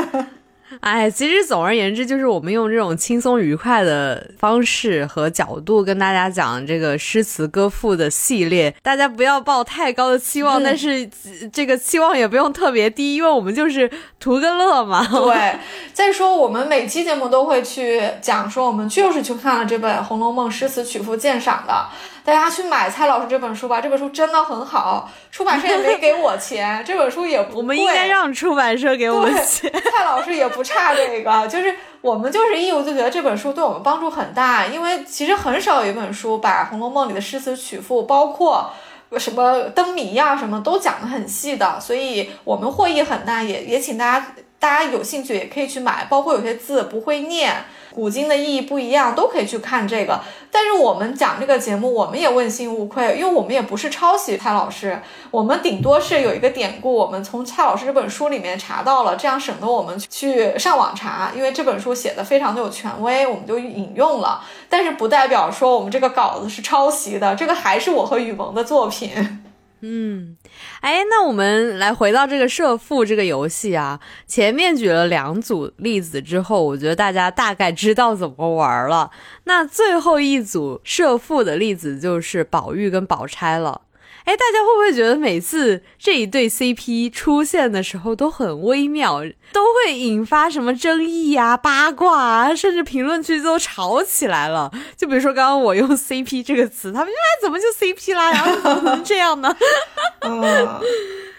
哎，其实总而言之，就是我们用这种轻松愉快的方式和角度跟大家讲这个诗词歌赋的系列，大家不要抱太高的期望，但是这个期望也不用特别低，因为我们就是图个乐嘛。对，再说我们每期节目都会去讲说，我们就是去看了这本《红楼梦》诗词曲赋鉴赏的。大家去买蔡老师这本书吧，这本书真的很好，出版社也没给我钱，这本书也不我们应该让出版社给我们钱。蔡老师也不差这个，就是我们就是义务就觉得这本书对我们帮助很大，因为其实很少有一本书把《红楼梦》里的诗词曲赋，包括什么灯谜呀，什么都讲得很细的，所以我们获益很大，也也请大家大家有兴趣也可以去买，包括有些字不会念。古今的意义不一样，都可以去看这个。但是我们讲这个节目，我们也问心无愧，因为我们也不是抄袭蔡老师，我们顶多是有一个典故，我们从蔡老师这本书里面查到了，这样省得我们去上网查，因为这本书写的非常的有权威，我们就引用了。但是不代表说我们这个稿子是抄袭的，这个还是我和雨萌的作品。嗯，哎，那我们来回到这个设富这个游戏啊，前面举了两组例子之后，我觉得大家大概知道怎么玩了。那最后一组设富的例子就是宝玉跟宝钗了。哎，大家会不会觉得每次这一对 CP 出现的时候都很微妙，都会引发什么争议呀、八卦啊，甚至评论区都吵起来了？就比如说刚刚我用 CP 这个词，他们就哎怎么就 CP 啦？然后怎么能这样呢？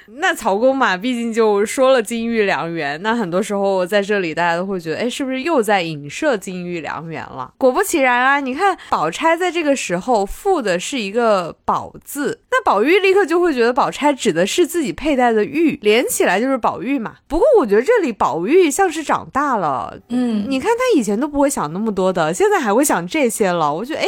那曹公嘛，毕竟就说了金玉良缘，那很多时候在这里大家都会觉得，哎，是不是又在影射金玉良缘了？果不其然啊，你看宝钗在这个时候附的是一个宝字，那宝玉立刻就会觉得宝钗指的是自己佩戴的玉，连起来就是宝玉嘛。不过我觉得这里宝玉像是长大了，嗯，你看他以前都不会想那么多的，现在还会想这些了，我觉得哎。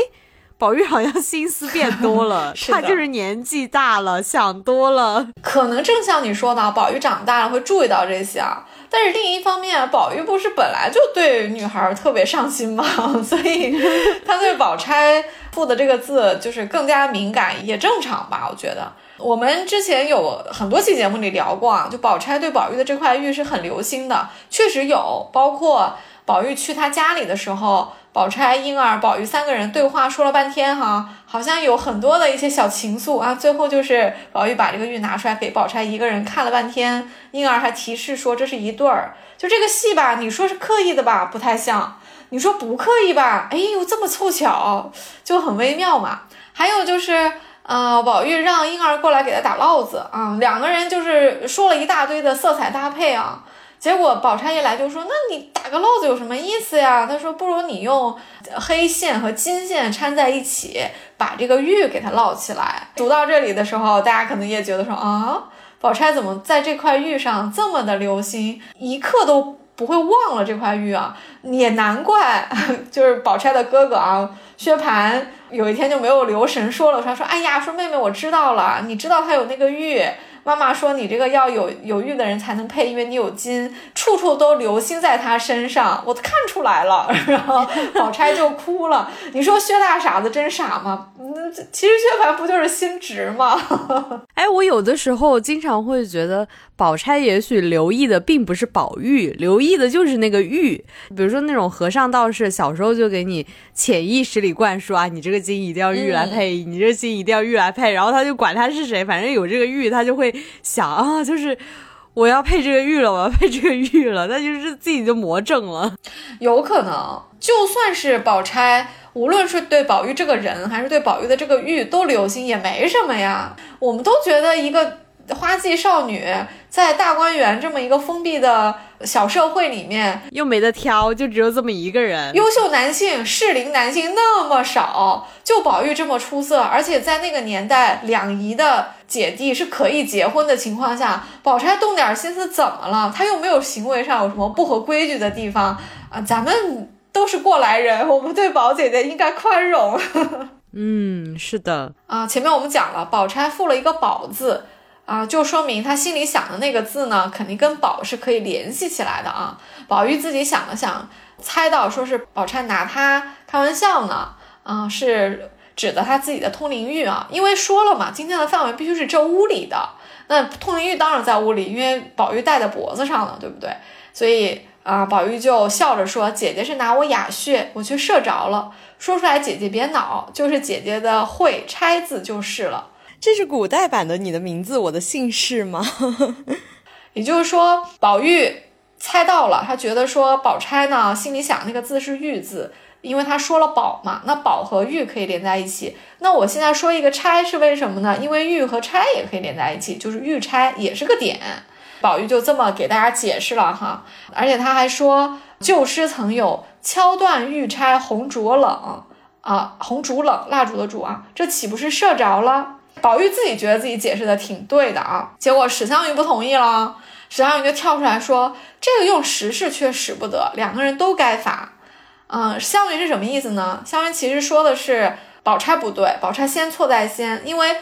宝玉好像心思变多了，他就是年纪大了，想多了。可能正像你说的，宝玉长大了会注意到这些啊。但是另一方面，宝玉不是本来就对女孩特别上心吗？所以他对宝钗赋的这个字就是更加敏感，也正常吧？我觉得我们之前有很多期节目里聊过啊，就宝钗对宝玉的这块玉是很留心的，确实有，包括宝玉去他家里的时候。宝钗、婴儿、宝玉三个人对话说了半天，哈，好像有很多的一些小情愫啊。最后就是宝玉把这个玉拿出来给宝钗一个人看了半天，婴儿还提示说这是一对儿。就这个戏吧，你说是刻意的吧，不太像；你说不刻意吧，哎呦这么凑巧，就很微妙嘛。还有就是，呃，宝玉让婴儿过来给他打烙子啊，两个人就是说了一大堆的色彩搭配啊。结果宝钗一来就说：“那你打个烙子有什么意思呀？”他说：“不如你用黑线和金线掺在一起，把这个玉给它烙起来。”读到这里的时候，大家可能也觉得说：“啊，宝钗怎么在这块玉上这么的留心，一刻都不会忘了这块玉啊。也难怪，就是宝钗的哥哥啊，薛蟠有一天就没有留神说了，说说，哎呀，说妹妹我知道了，你知道他有那个玉。妈妈说：“你这个要有有玉的人才能配，因为你有金，处处都留心在他身上，我都看出来了。”然后宝钗就哭了。你说薛大傻子真傻吗？那其实薛蟠不就是心直吗？哎，我有的时候经常会觉得。宝钗也许留意的并不是宝玉，留意的就是那个玉。比如说那种和尚道士，小时候就给你潜意识里灌输啊，你这个金一定要玉来配，你这个金一定要玉来配。然后他就管他是谁，反正有这个玉，他就会想啊，就是我要配这个玉了，我要配这个玉了，那就是自己就魔怔了。有可能，就算是宝钗，无论是对宝玉这个人，还是对宝玉的这个玉都留心，也没什么呀。我们都觉得一个。花季少女在大观园这么一个封闭的小社会里面，又没得挑，就只有这么一个人。优秀男性、适龄男性那么少，就宝玉这么出色，而且在那个年代，两姨的姐弟是可以结婚的情况下，宝钗动点心思怎么了？她又没有行为上有什么不合规矩的地方啊！咱们都是过来人，我们对宝姐姐应该宽容。嗯，是的啊，前面我们讲了，宝钗附了一个宝字。啊，就说明他心里想的那个字呢，肯定跟宝是可以联系起来的啊。宝玉自己想了想，猜到说是宝钗拿他开玩笑呢，啊，是指的他自己的通灵玉啊。因为说了嘛，今天的范围必须是这屋里的，那通灵玉当然在屋里，因为宝玉戴在脖子上了，对不对？所以啊，宝玉就笑着说：“姐姐是拿我哑穴，我却射着了。说出来，姐姐别恼，就是姐姐的会拆字就是了。”这是古代版的你的名字，我的姓氏吗？也就是说，宝玉猜到了，他觉得说宝钗呢心里想那个字是玉字，因为他说了宝嘛，那宝和玉可以连在一起。那我现在说一个钗是为什么呢？因为玉和钗也可以连在一起，就是玉钗也是个点。宝玉就这么给大家解释了哈，而且他还说旧诗曾有敲断玉钗红烛冷啊，红烛冷蜡烛的烛啊，这岂不是射着了？宝玉自己觉得自己解释的挺对的啊，结果史湘云不同意了，史湘云就跳出来说：“这个用时事却使不得，两个人都该罚。”嗯，湘云是什么意思呢？湘云其实说的是宝钗不对，宝钗先错在先，因为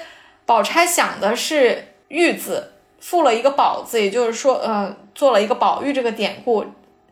宝钗想的是玉字，附了一个宝字，也就是说，呃，做了一个宝玉这个典故，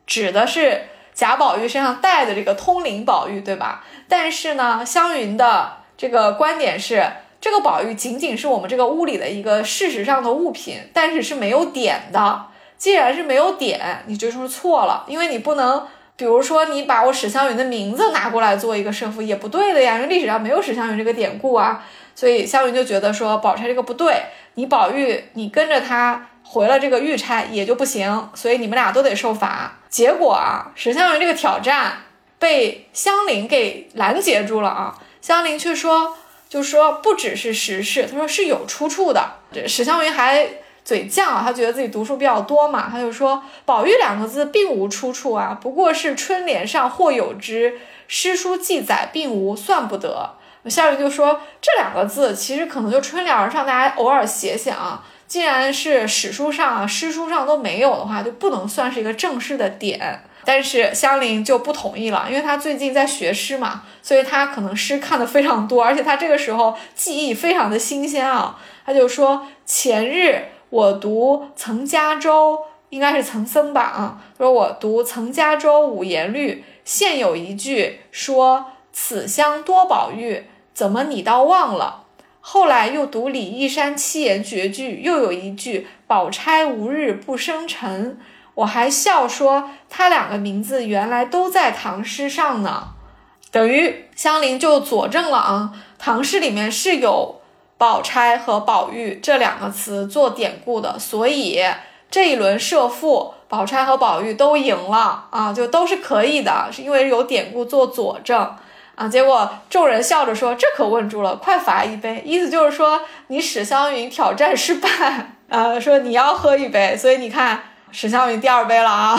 指的是贾宝玉身上带的这个通灵宝玉，对吧？但是呢，湘云的这个观点是。这个宝玉仅仅是我们这个屋里的一个事实上的物品，但是是没有点的。既然是没有点，你就是错了，因为你不能，比如说你把我史湘云的名字拿过来做一个胜负，也不对的呀，因为历史上没有史湘云这个典故啊。所以湘云就觉得说宝钗这个不对，你宝玉你跟着他回了这个玉钗也就不行，所以你们俩都得受罚。结果啊，史湘云这个挑战被香菱给拦截住了啊，香菱却说。就说不只是时事，他说是有出处的。这史湘云还嘴犟啊，他觉得自己读书比较多嘛，他就说“宝玉”两个字并无出处啊，不过是春联上或有之，诗书记载并无，算不得。湘云就说这两个字其实可能就春联上大家偶尔写写啊，既然是史书上啊、诗书上都没有的话，就不能算是一个正式的典。但是香菱就不同意了，因为她最近在学诗嘛，所以她可能诗看的非常多，而且她这个时候记忆非常的新鲜啊。她就说：“前日我读曾家州，应该是曾僧吧啊，说我读曾家州五言律，现有一句说此乡多宝玉，怎么你倒忘了？后来又读李义山七言绝句，又有一句宝钗无日不生尘。”我还笑说，他两个名字原来都在唐诗上呢，等于香菱就佐证了啊，唐诗里面是有宝钗和宝玉这两个词做典故的，所以这一轮设赋，宝钗和宝玉都赢了啊，就都是可以的，是因为有典故做佐证啊。结果众人笑着说：“这可问住了，快罚一杯。”意思就是说你史湘云挑战失败啊，说你要喝一杯，所以你看。史湘云第二杯了啊！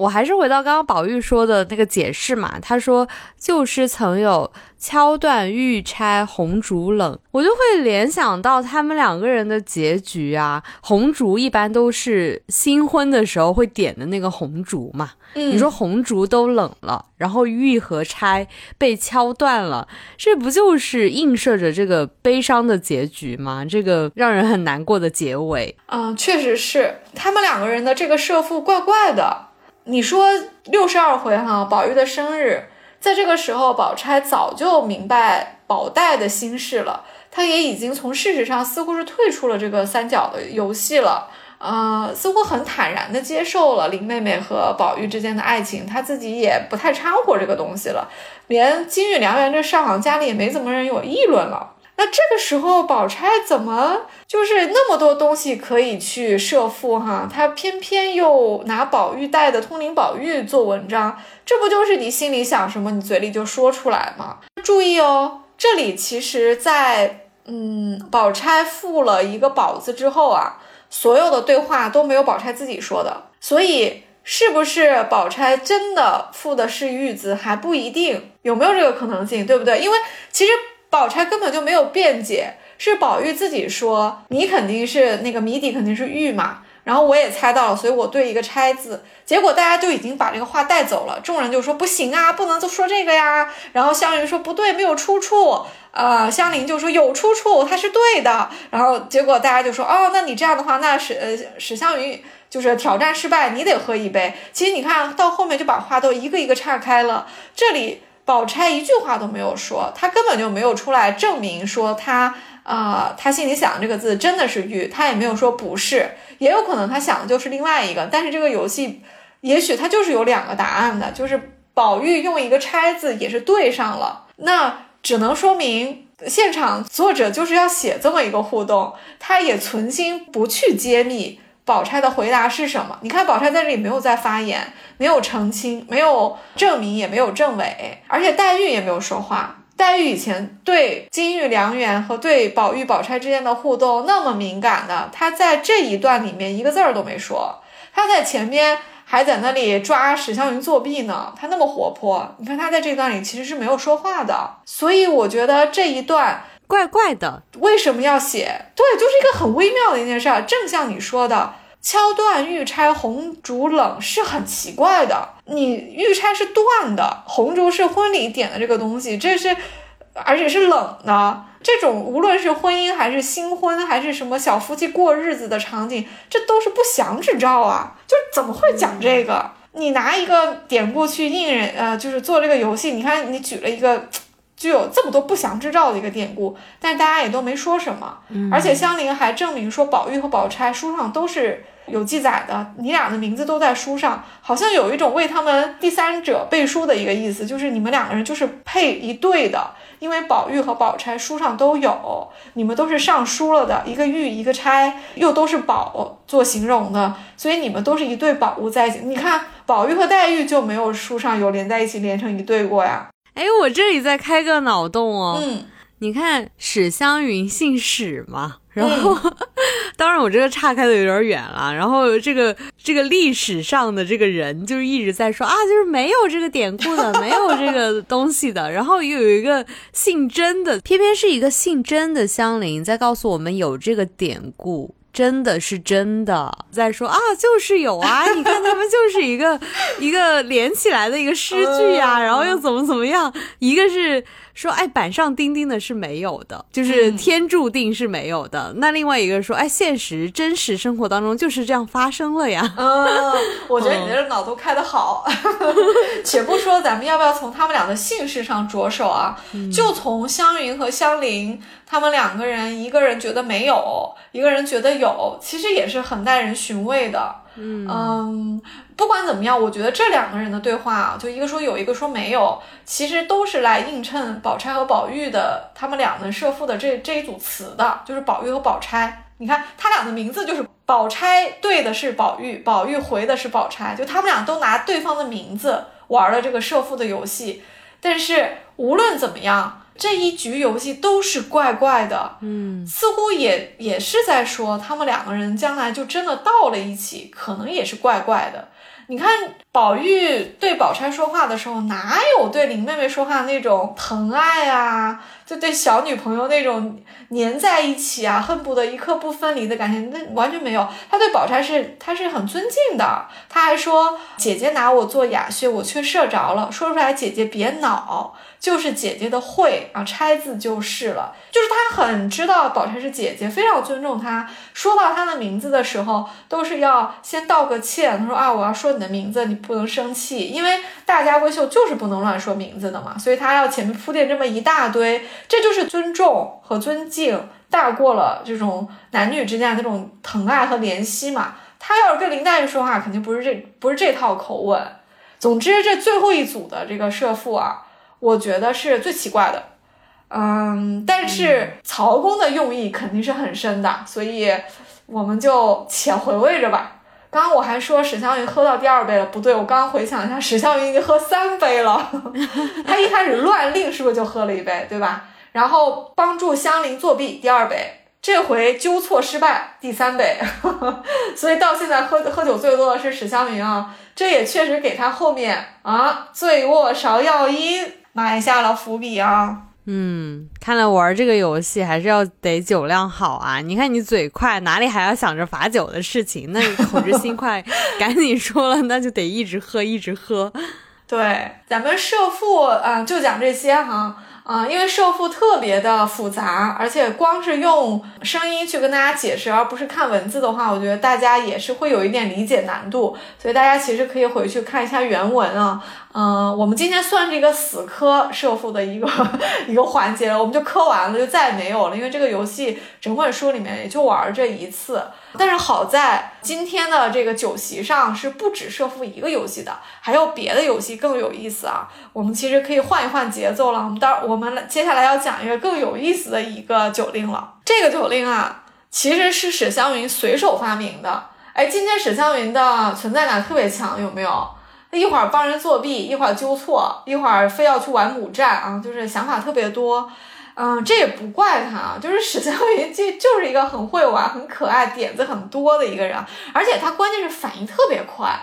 我还是回到刚刚宝玉说的那个解释嘛，他说旧诗曾有敲断玉钗红烛冷，我就会联想到他们两个人的结局啊。红烛一般都是新婚的时候会点的那个红烛嘛，嗯你说红烛都冷了，然后玉和钗被敲断了，这不就是映射着这个悲伤的结局吗？这个让人很难过的结尾。嗯，确实是他们两个人的这个设伏怪怪的。你说六十二回哈，宝玉的生日，在这个时候，宝钗早就明白宝黛的心事了，她也已经从事实上似乎是退出了这个三角的游戏了，呃，似乎很坦然的接受了林妹妹和宝玉之间的爱情，她自己也不太掺和这个东西了，连金玉良缘这上行家里也没怎么人有议论了。那这个时候，宝钗怎么就是那么多东西可以去设伏哈？她偏偏又拿宝玉带的通灵宝玉做文章，这不就是你心里想什么，你嘴里就说出来吗？注意哦，这里其实，在嗯，宝钗附了一个宝字之后啊，所有的对话都没有宝钗自己说的，所以是不是宝钗真的附的是玉字还不一定，有没有这个可能性，对不对？因为其实。宝钗根本就没有辩解，是宝玉自己说你肯定是那个谜底肯定是玉嘛，然后我也猜到了，所以我对一个钗字，结果大家就已经把这个话带走了，众人就说不行啊，不能就说这个呀，然后湘云说不对，没有出处，呃，香菱就说有出处，他是对的，然后结果大家就说哦，那你这样的话，那史呃史湘云就是挑战失败，你得喝一杯。其实你看到后面就把话都一个一个岔开了，这里。宝钗一句话都没有说，她根本就没有出来证明说她啊，她心里想的这个字真的是玉，她也没有说不是，也有可能她想的就是另外一个。但是这个游戏，也许它就是有两个答案的，就是宝玉用一个钗字也是对上了，那只能说明现场作者就是要写这么一个互动，他也存心不去揭秘。宝钗的回答是什么？你看，宝钗在这里没有在发言，没有澄清，没有证明，也没有证伪，而且黛玉也没有说话。黛玉以前对金玉良缘和对宝玉、宝钗之间的互动那么敏感的，她在这一段里面一个字儿都没说。她在前面还在那里抓史湘云作弊呢，她那么活泼。你看她在这段里其实是没有说话的，所以我觉得这一段。怪怪的，为什么要写？对，就是一个很微妙的一件事儿。正像你说的，敲断玉钗红烛冷是很奇怪的。你玉钗是断的，红烛是婚礼点的这个东西，这是而且是冷的。这种无论是婚姻还是新婚还是什么小夫妻过日子的场景，这都是不祥之兆啊！就怎么会讲这个？你拿一个典故去应人，呃，就是做这个游戏。你看，你举了一个。就有这么多不祥之兆的一个典故，但大家也都没说什么。而且香菱还证明说，宝玉和宝钗书上都是有记载的，你俩的名字都在书上，好像有一种为他们第三者背书的一个意思，就是你们两个人就是配一对的，因为宝玉和宝钗书上都有，你们都是上书了的，一个玉一个钗，又都是宝做形容的，所以你们都是一对宝物在一起。你看宝玉和黛玉就没有书上有连在一起连成一对过呀。哎，我这里再开个脑洞哦。嗯，你看史湘云姓史嘛，然后 当然我这个岔开的有点远了。然后这个这个历史上的这个人就是一直在说啊，就是没有这个典故的，没有这个东西的。然后又有一个姓甄的，偏偏是一个姓甄的香菱在告诉我们有这个典故。真的是真的，在说啊，就是有啊，你看他们就是一个一个连起来的一个诗句呀，然后又怎么怎么样，一个是。说哎，板上钉钉的是没有的，就是天注定是没有的。那另外一个说哎，现实真实生活当中就是这样发生了呀。嗯，我觉得你这脑洞开的好。且不说咱们要不要从他们俩的姓氏上着手啊，就从湘云和湘菱他们两个人，一个人觉得没有，一个人觉得有，其实也是很耐人寻味的。嗯，不管怎么样，我觉得这两个人的对话啊，就一个说有，一个说没有，其实都是来映衬宝钗和宝玉的他们两个设父的这这一组词的，就是宝玉和宝钗。你看他俩的名字就是宝钗对的是宝玉，宝玉回的是宝钗，就他们俩都拿对方的名字玩了这个设父的游戏。但是无论怎么样。这一局游戏都是怪怪的，嗯，似乎也也是在说他们两个人将来就真的到了一起，可能也是怪怪的。你看宝玉对宝钗说话的时候，哪有对林妹妹说话那种疼爱啊？就对小女朋友那种黏在一起啊，恨不得一刻不分离的感觉，那完全没有。他对宝钗是，他是很尊敬的。他还说：“姐姐拿我做哑穴，我却射着了。说出来，姐姐别恼。”就是姐姐的慧啊，钗字就是了。就是他很知道宝钗是姐姐，非常尊重她。说到她的名字的时候，都是要先道个歉。他说啊，我要说你的名字，你不能生气，因为大家闺秀就是不能乱说名字的嘛。所以他要前面铺垫这么一大堆，这就是尊重和尊敬大过了这种男女之间的这种疼爱和怜惜嘛。他要是跟林黛玉说话，肯定不是这不是这套口吻。总之，这最后一组的这个设父啊。我觉得是最奇怪的，嗯，但是曹公的用意肯定是很深的，所以我们就且回味着吧。刚刚我还说史湘云喝到第二杯了，不对，我刚刚回想一下，史湘云已经喝三杯了。他一开始乱令是不是就喝了一杯，对吧？然后帮助香菱作弊，第二杯，这回纠错失败，第三杯。所以到现在喝喝酒最多的是史湘云啊，这也确实给他后面啊醉卧芍药阴。埋下了伏笔啊！嗯，看来玩这个游戏还是要得酒量好啊！你看你嘴快，哪里还要想着罚酒的事情？那口直心快，赶紧说了，那就得一直喝，一直喝。对，咱们社父啊，就讲这些哈。啊，因为设父特别的复杂，而且光是用声音去跟大家解释，而不是看文字的话，我觉得大家也是会有一点理解难度。所以大家其实可以回去看一下原文啊。嗯，我们今天算是一个死磕设父的一个 一个环节了，我们就磕完了，就再也没有了。因为这个游戏整本书里面也就玩这一次。但是好在今天的这个酒席上是不止设伏一个游戏的，还有别的游戏更有意思啊。我们其实可以换一换节奏了。我们到我们接下来要讲一个更有意思的一个酒令了。这个酒令啊，其实是史湘云随手发明的。哎，今天史湘云的存在感特别强，有没有？一会儿帮人作弊，一会儿纠错，一会儿非要去玩母战啊，就是想法特别多。嗯，这也不怪他啊，就是史湘云就就是一个很会玩、很可爱、点子很多的一个人，而且他关键是反应特别快。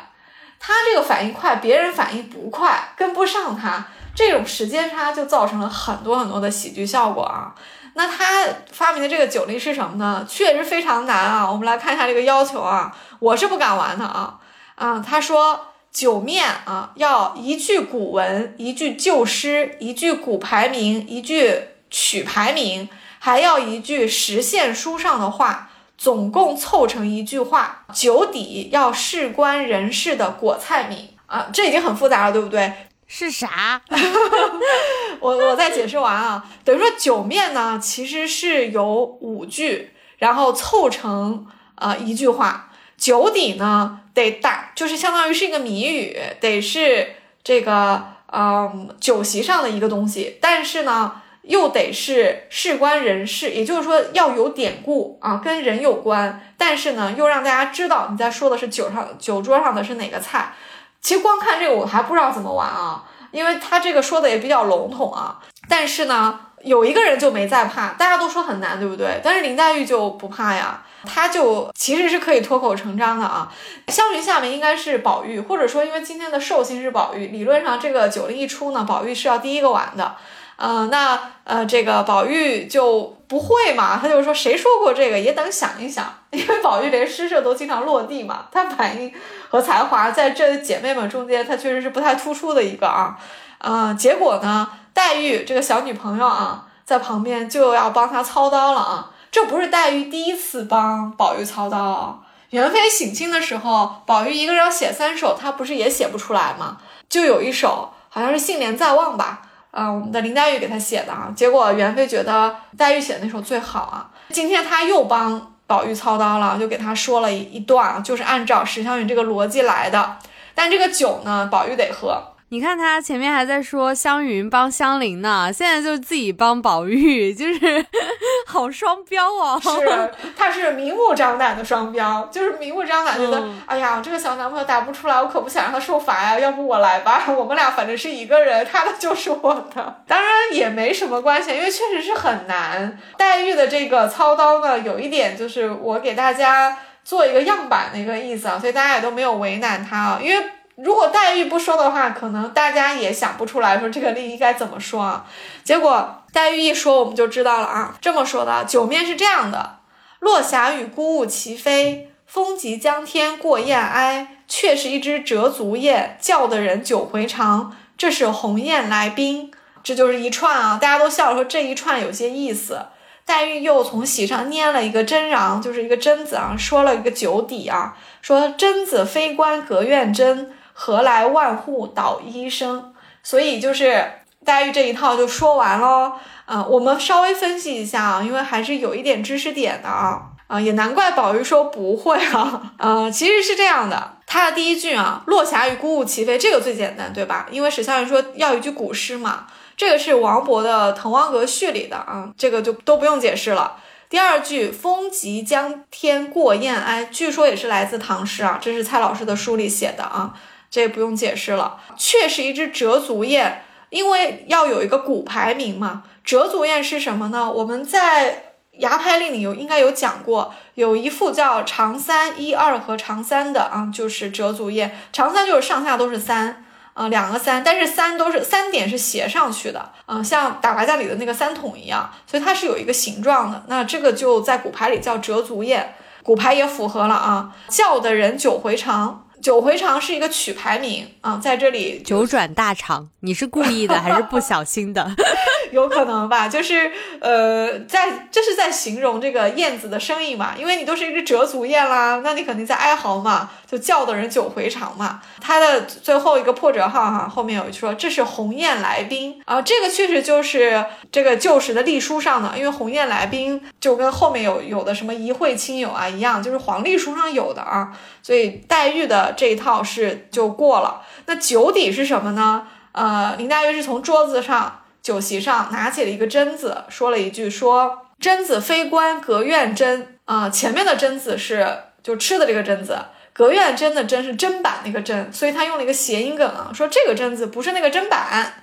他这个反应快，别人反应不快，跟不上他，这种时间差就造成了很多很多的喜剧效果啊。那他发明的这个酒令是什么呢？确实非常难啊。我们来看一下这个要求啊，我是不敢玩的啊。啊，他说酒面啊要一句古文，一句旧诗，一句古牌名，一句。曲牌名还要一句实现书上的话，总共凑成一句话。酒底要事关人事的果菜名啊，这已经很复杂了，对不对？是啥？我我再解释完啊，等于说酒面呢，其实是有五句，然后凑成呃一句话。酒底呢，得打，就是相当于是一个谜语，得是这个嗯酒席上的一个东西，但是呢。又得是事关人事，也就是说要有典故啊，跟人有关。但是呢，又让大家知道你在说的是酒上酒桌上的是哪个菜。其实光看这个我还不知道怎么玩啊，因为他这个说的也比较笼统啊。但是呢，有一个人就没在怕，大家都说很难，对不对？但是林黛玉就不怕呀，她就其实是可以脱口成章的啊。湘云下面应该是宝玉，或者说因为今天的寿星是宝玉，理论上这个酒令一出呢，宝玉是要第一个玩的。嗯，那呃，这个宝玉就不会嘛，他就说谁说过这个，也等想一想，因为宝玉连诗社都经常落地嘛，他反应和才华在这姐妹们中间，他确实是不太突出的一个啊。嗯，结果呢，黛玉这个小女朋友啊，在旁边就要帮他操刀了啊。这不是黛玉第一次帮宝玉操刀，元妃省亲的时候，宝玉一个人要写三首，他不是也写不出来吗？就有一首好像是信连在望吧。啊，我们的林黛玉给他写的啊，结果元妃觉得黛玉写的那首最好啊。今天他又帮宝玉操刀了，就给他说了一一段，就是按照史湘云这个逻辑来的。但这个酒呢，宝玉得喝。你看他前面还在说湘云帮香菱呢，现在就自己帮宝玉，就是 好双标哦。是，他是明目张胆的双标，就是明目张胆觉得，哎呀，这个小男朋友打不出来，我可不想让他受罚呀，要不我来吧，我们俩反正是一个人，他的就是 我的。当然也没什么关系，因为确实是很难。黛玉的这个操刀呢，有一点就是我给大家做一个样板的一个意思啊，所以大家也都没有为难他啊，因为。如果黛玉不说的话，可能大家也想不出来说这个例应该怎么说啊。结果黛玉一说，我们就知道了啊。这么说的，九面是这样的：落霞与孤鹜齐飞，风急江天过雁哀。却是一只折足雁，叫的人久回肠。这是鸿雁来宾，这就是一串啊。大家都笑说这一串有些意思。黛玉又从席上拈了一个针瓤，就是一个针子啊，说了一个酒底啊，说针子非关隔院针，何来万户捣衣声？所以就是黛玉这一套就说完喽。啊，我们稍微分析一下啊，因为还是有一点知识点的啊。啊，也难怪宝玉说不会啊。呃，其实是这样的。他的第一句啊，“落霞与孤鹜齐飞”，这个最简单，对吧？因为史湘云说要一句古诗嘛，这个是王勃的《滕王阁序》里的啊，这个就都不用解释了。第二句“风急江天过雁哀”，据说也是来自唐诗啊，这是蔡老师的书里写的啊，这也不用解释了。却是一只折足燕，因为要有一个古牌名嘛。折足燕是什么呢？我们在。牙拍令里有应该有讲过，有一副叫长三一二和长三的啊，就是折足燕。长三就是上下都是三啊，两个三，但是三都是三点是斜上去的啊，像打麻将里的那个三筒一样，所以它是有一个形状的。那这个就在骨牌里叫折足燕，骨牌也符合了啊。叫的人九回肠。九回肠是一个曲牌名啊，在这里九转大肠，你是故意的还是不小心的？有可能吧，就是呃，在这是在形容这个燕子的声音嘛，因为你都是一只折足燕啦，那你肯定在哀嚎嘛，就叫的人九回肠嘛。它的最后一个破折号哈，后面有一说这是鸿雁来宾啊，这个确实就是这个旧时的隶书上的，因为鸿雁来宾就跟后面有有的什么一会亲友啊一样，就是黄历书上有的啊，所以黛玉的。这一套是就过了，那酒底是什么呢？呃，林黛玉是从桌子上酒席上拿起了一个榛子，说了一句：“说榛子非官隔院针啊。”前面的榛子是就吃的这个榛子，隔院针的针是砧板那个针，所以他用了一个谐音梗啊，说这个榛子不是那个砧板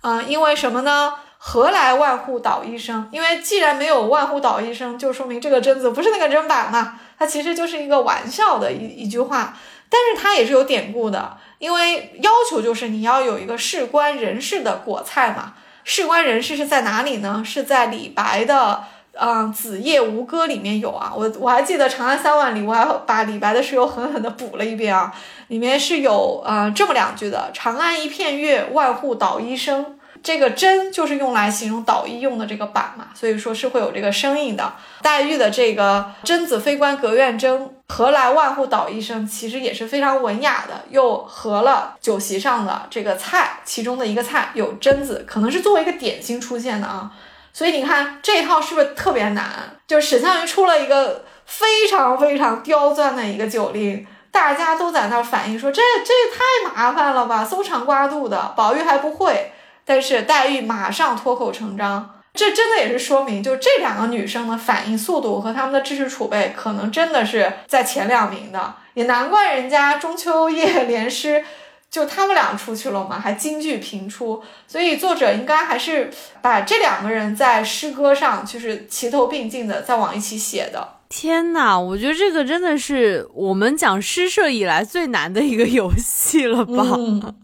啊，因为什么呢？何来万户捣衣声？因为既然没有万户捣衣声，就说明这个榛子不是那个砧板嘛，它其实就是一个玩笑的一一句话。但是它也是有典故的，因为要求就是你要有一个事关人事的果菜嘛。事关人事是在哪里呢？是在李白的嗯《子夜吴歌》里面有啊。我我还记得《长安三万里》，我还把李白的诗又狠狠地补了一遍啊。里面是有啊这么两句的：“长安一片月，万户捣衣声。”这个针就是用来形容捣衣用的这个板嘛，所以说是会有这个声音的。黛玉的这个“贞子非关隔院针，何来万户捣衣声”，其实也是非常文雅的，又合了酒席上的这个菜，其中的一个菜有榛子，可能是作为一个点心出现的啊。所以你看这一套是不是特别难？就是史湘云出了一个非常非常刁钻的一个酒令，大家都在那反映说这这也太麻烦了吧，搜肠刮肚的，宝玉还不会。但是黛玉马上脱口成章，这真的也是说明，就这两个女生的反应速度和她们的知识储备，可能真的是在前两名的。也难怪人家中秋夜联诗，就他们俩出去了嘛，还京剧频出。所以作者应该还是把这两个人在诗歌上，就是齐头并进的在往一起写的。天呐，我觉得这个真的是我们讲诗社以来最难的一个游戏了吧？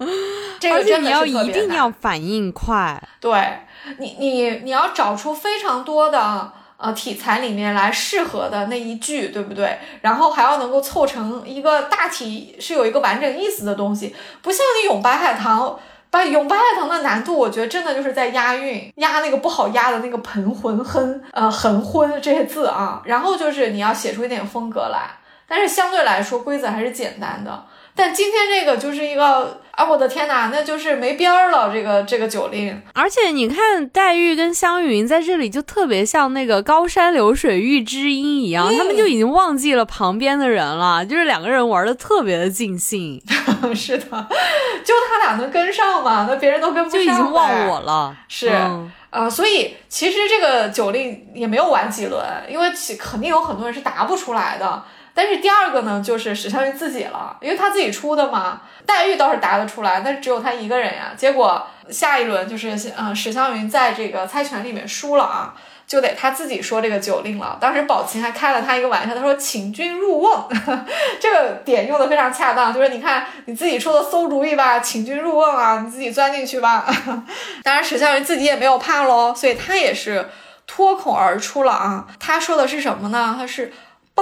而且你要一定要反应快，对你，你你要找出非常多的呃题材里面来适合的那一句，对不对？然后还要能够凑成一个大体是有一个完整意思的东西，不像你咏白海棠。把咏白海棠的难度，我觉得真的就是在押韵，押那个不好押的那个盆浑哼，呃，横昏这些字啊。然后就是你要写出一点风格来，但是相对来说规则还是简单的。但今天这个就是一个啊，我的天哪，那就是没边儿了。这个这个酒令，而且你看黛玉跟湘云在这里就特别像那个高山流水遇知音一样，他们就已经忘记了旁边的人了，就是两个人玩的特别的尽兴。是的，就他俩能跟上吗？那别人都跟不上，就已经忘我了。是啊，所以其实这个酒令也没有玩几轮，因为肯定有很多人是答不出来的。但是第二个呢，就是史湘云自己了，因为他自己出的嘛。黛玉倒是答得出来，但是只有他一个人呀。结果下一轮就是，嗯，史湘云在这个猜拳里面输了啊。就得他自己说这个酒令了。当时宝琴还开了他一个玩笑，他说：“请君入瓮。”这个点用的非常恰当，就是你看你自己出的馊主意吧，请君入瓮啊，你自己钻进去吧。当然史湘云自己也没有怕喽，所以他也是脱口而出了啊。他说的是什么呢？他是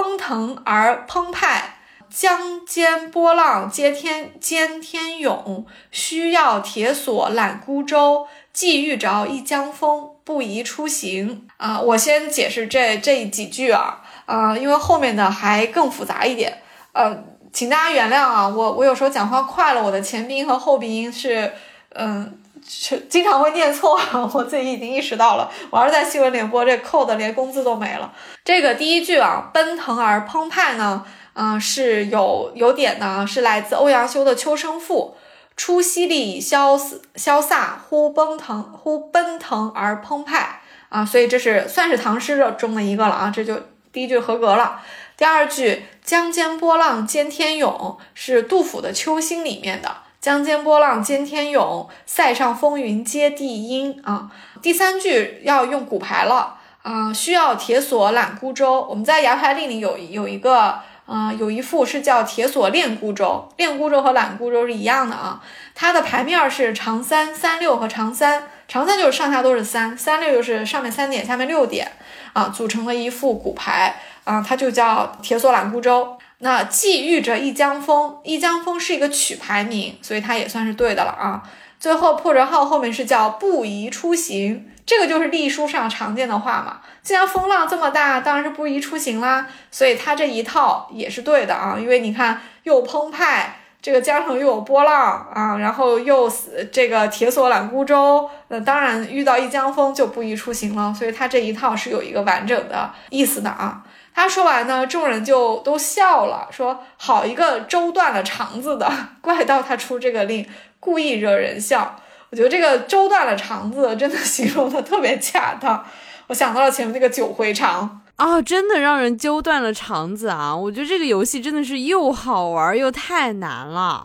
奔腾而澎湃。江间波浪接天兼天涌，需要铁索揽孤舟。既遇着一江风，不宜出行。啊，我先解释这这几句啊，啊，因为后面的还更复杂一点。呃，请大家原谅啊，我我有时候讲话快了，我的前鼻音和后鼻音是，嗯，经常会念错，我自己已经意识到了。我要是在新闻联播，这扣的连工资都没了。这个第一句啊，奔腾而澎湃呢。嗯，是有有点呢，是来自欧阳修的《秋声赋》，出淅沥潇潇飒，忽奔腾，忽奔腾而澎湃啊，所以这是算是唐诗中的一个了啊，这就第一句合格了。第二句“江间波浪兼天涌”是杜甫的《秋兴》里面的“江间波浪兼天涌，塞上风云接地阴”啊。第三句要用骨牌了啊，需要铁索揽孤舟。我们在《牙牌令》里有有一个。啊，有一副是叫铁索链孤舟，链孤舟和揽孤舟是一样的啊。它的牌面是长三、三六和长三，长三就是上下都是三，三六就是上面三点，下面六点啊，组成了一副骨牌啊，它就叫铁索揽孤舟。那寄遇着一江风，一江风是一个曲牌名，所以它也算是对的了啊。最后破折号后面是叫不宜出行。这个就是隶书上常见的话嘛。既然风浪这么大，当然是不宜出行啦。所以它这一套也是对的啊，因为你看又澎湃，这个江上又有波浪啊，然后又这个铁索揽孤舟，那当然遇到一江风就不宜出行了。所以它这一套是有一个完整的意思的啊。他说完呢，众人就都笑了，说好一个粥断了肠子的，怪到他出这个令，故意惹人笑。我觉得这个粥断了肠子真的形容的特别恰当，我想到了前面那个九回肠啊，真的让人揪断了肠子啊！我觉得这个游戏真的是又好玩又太难了，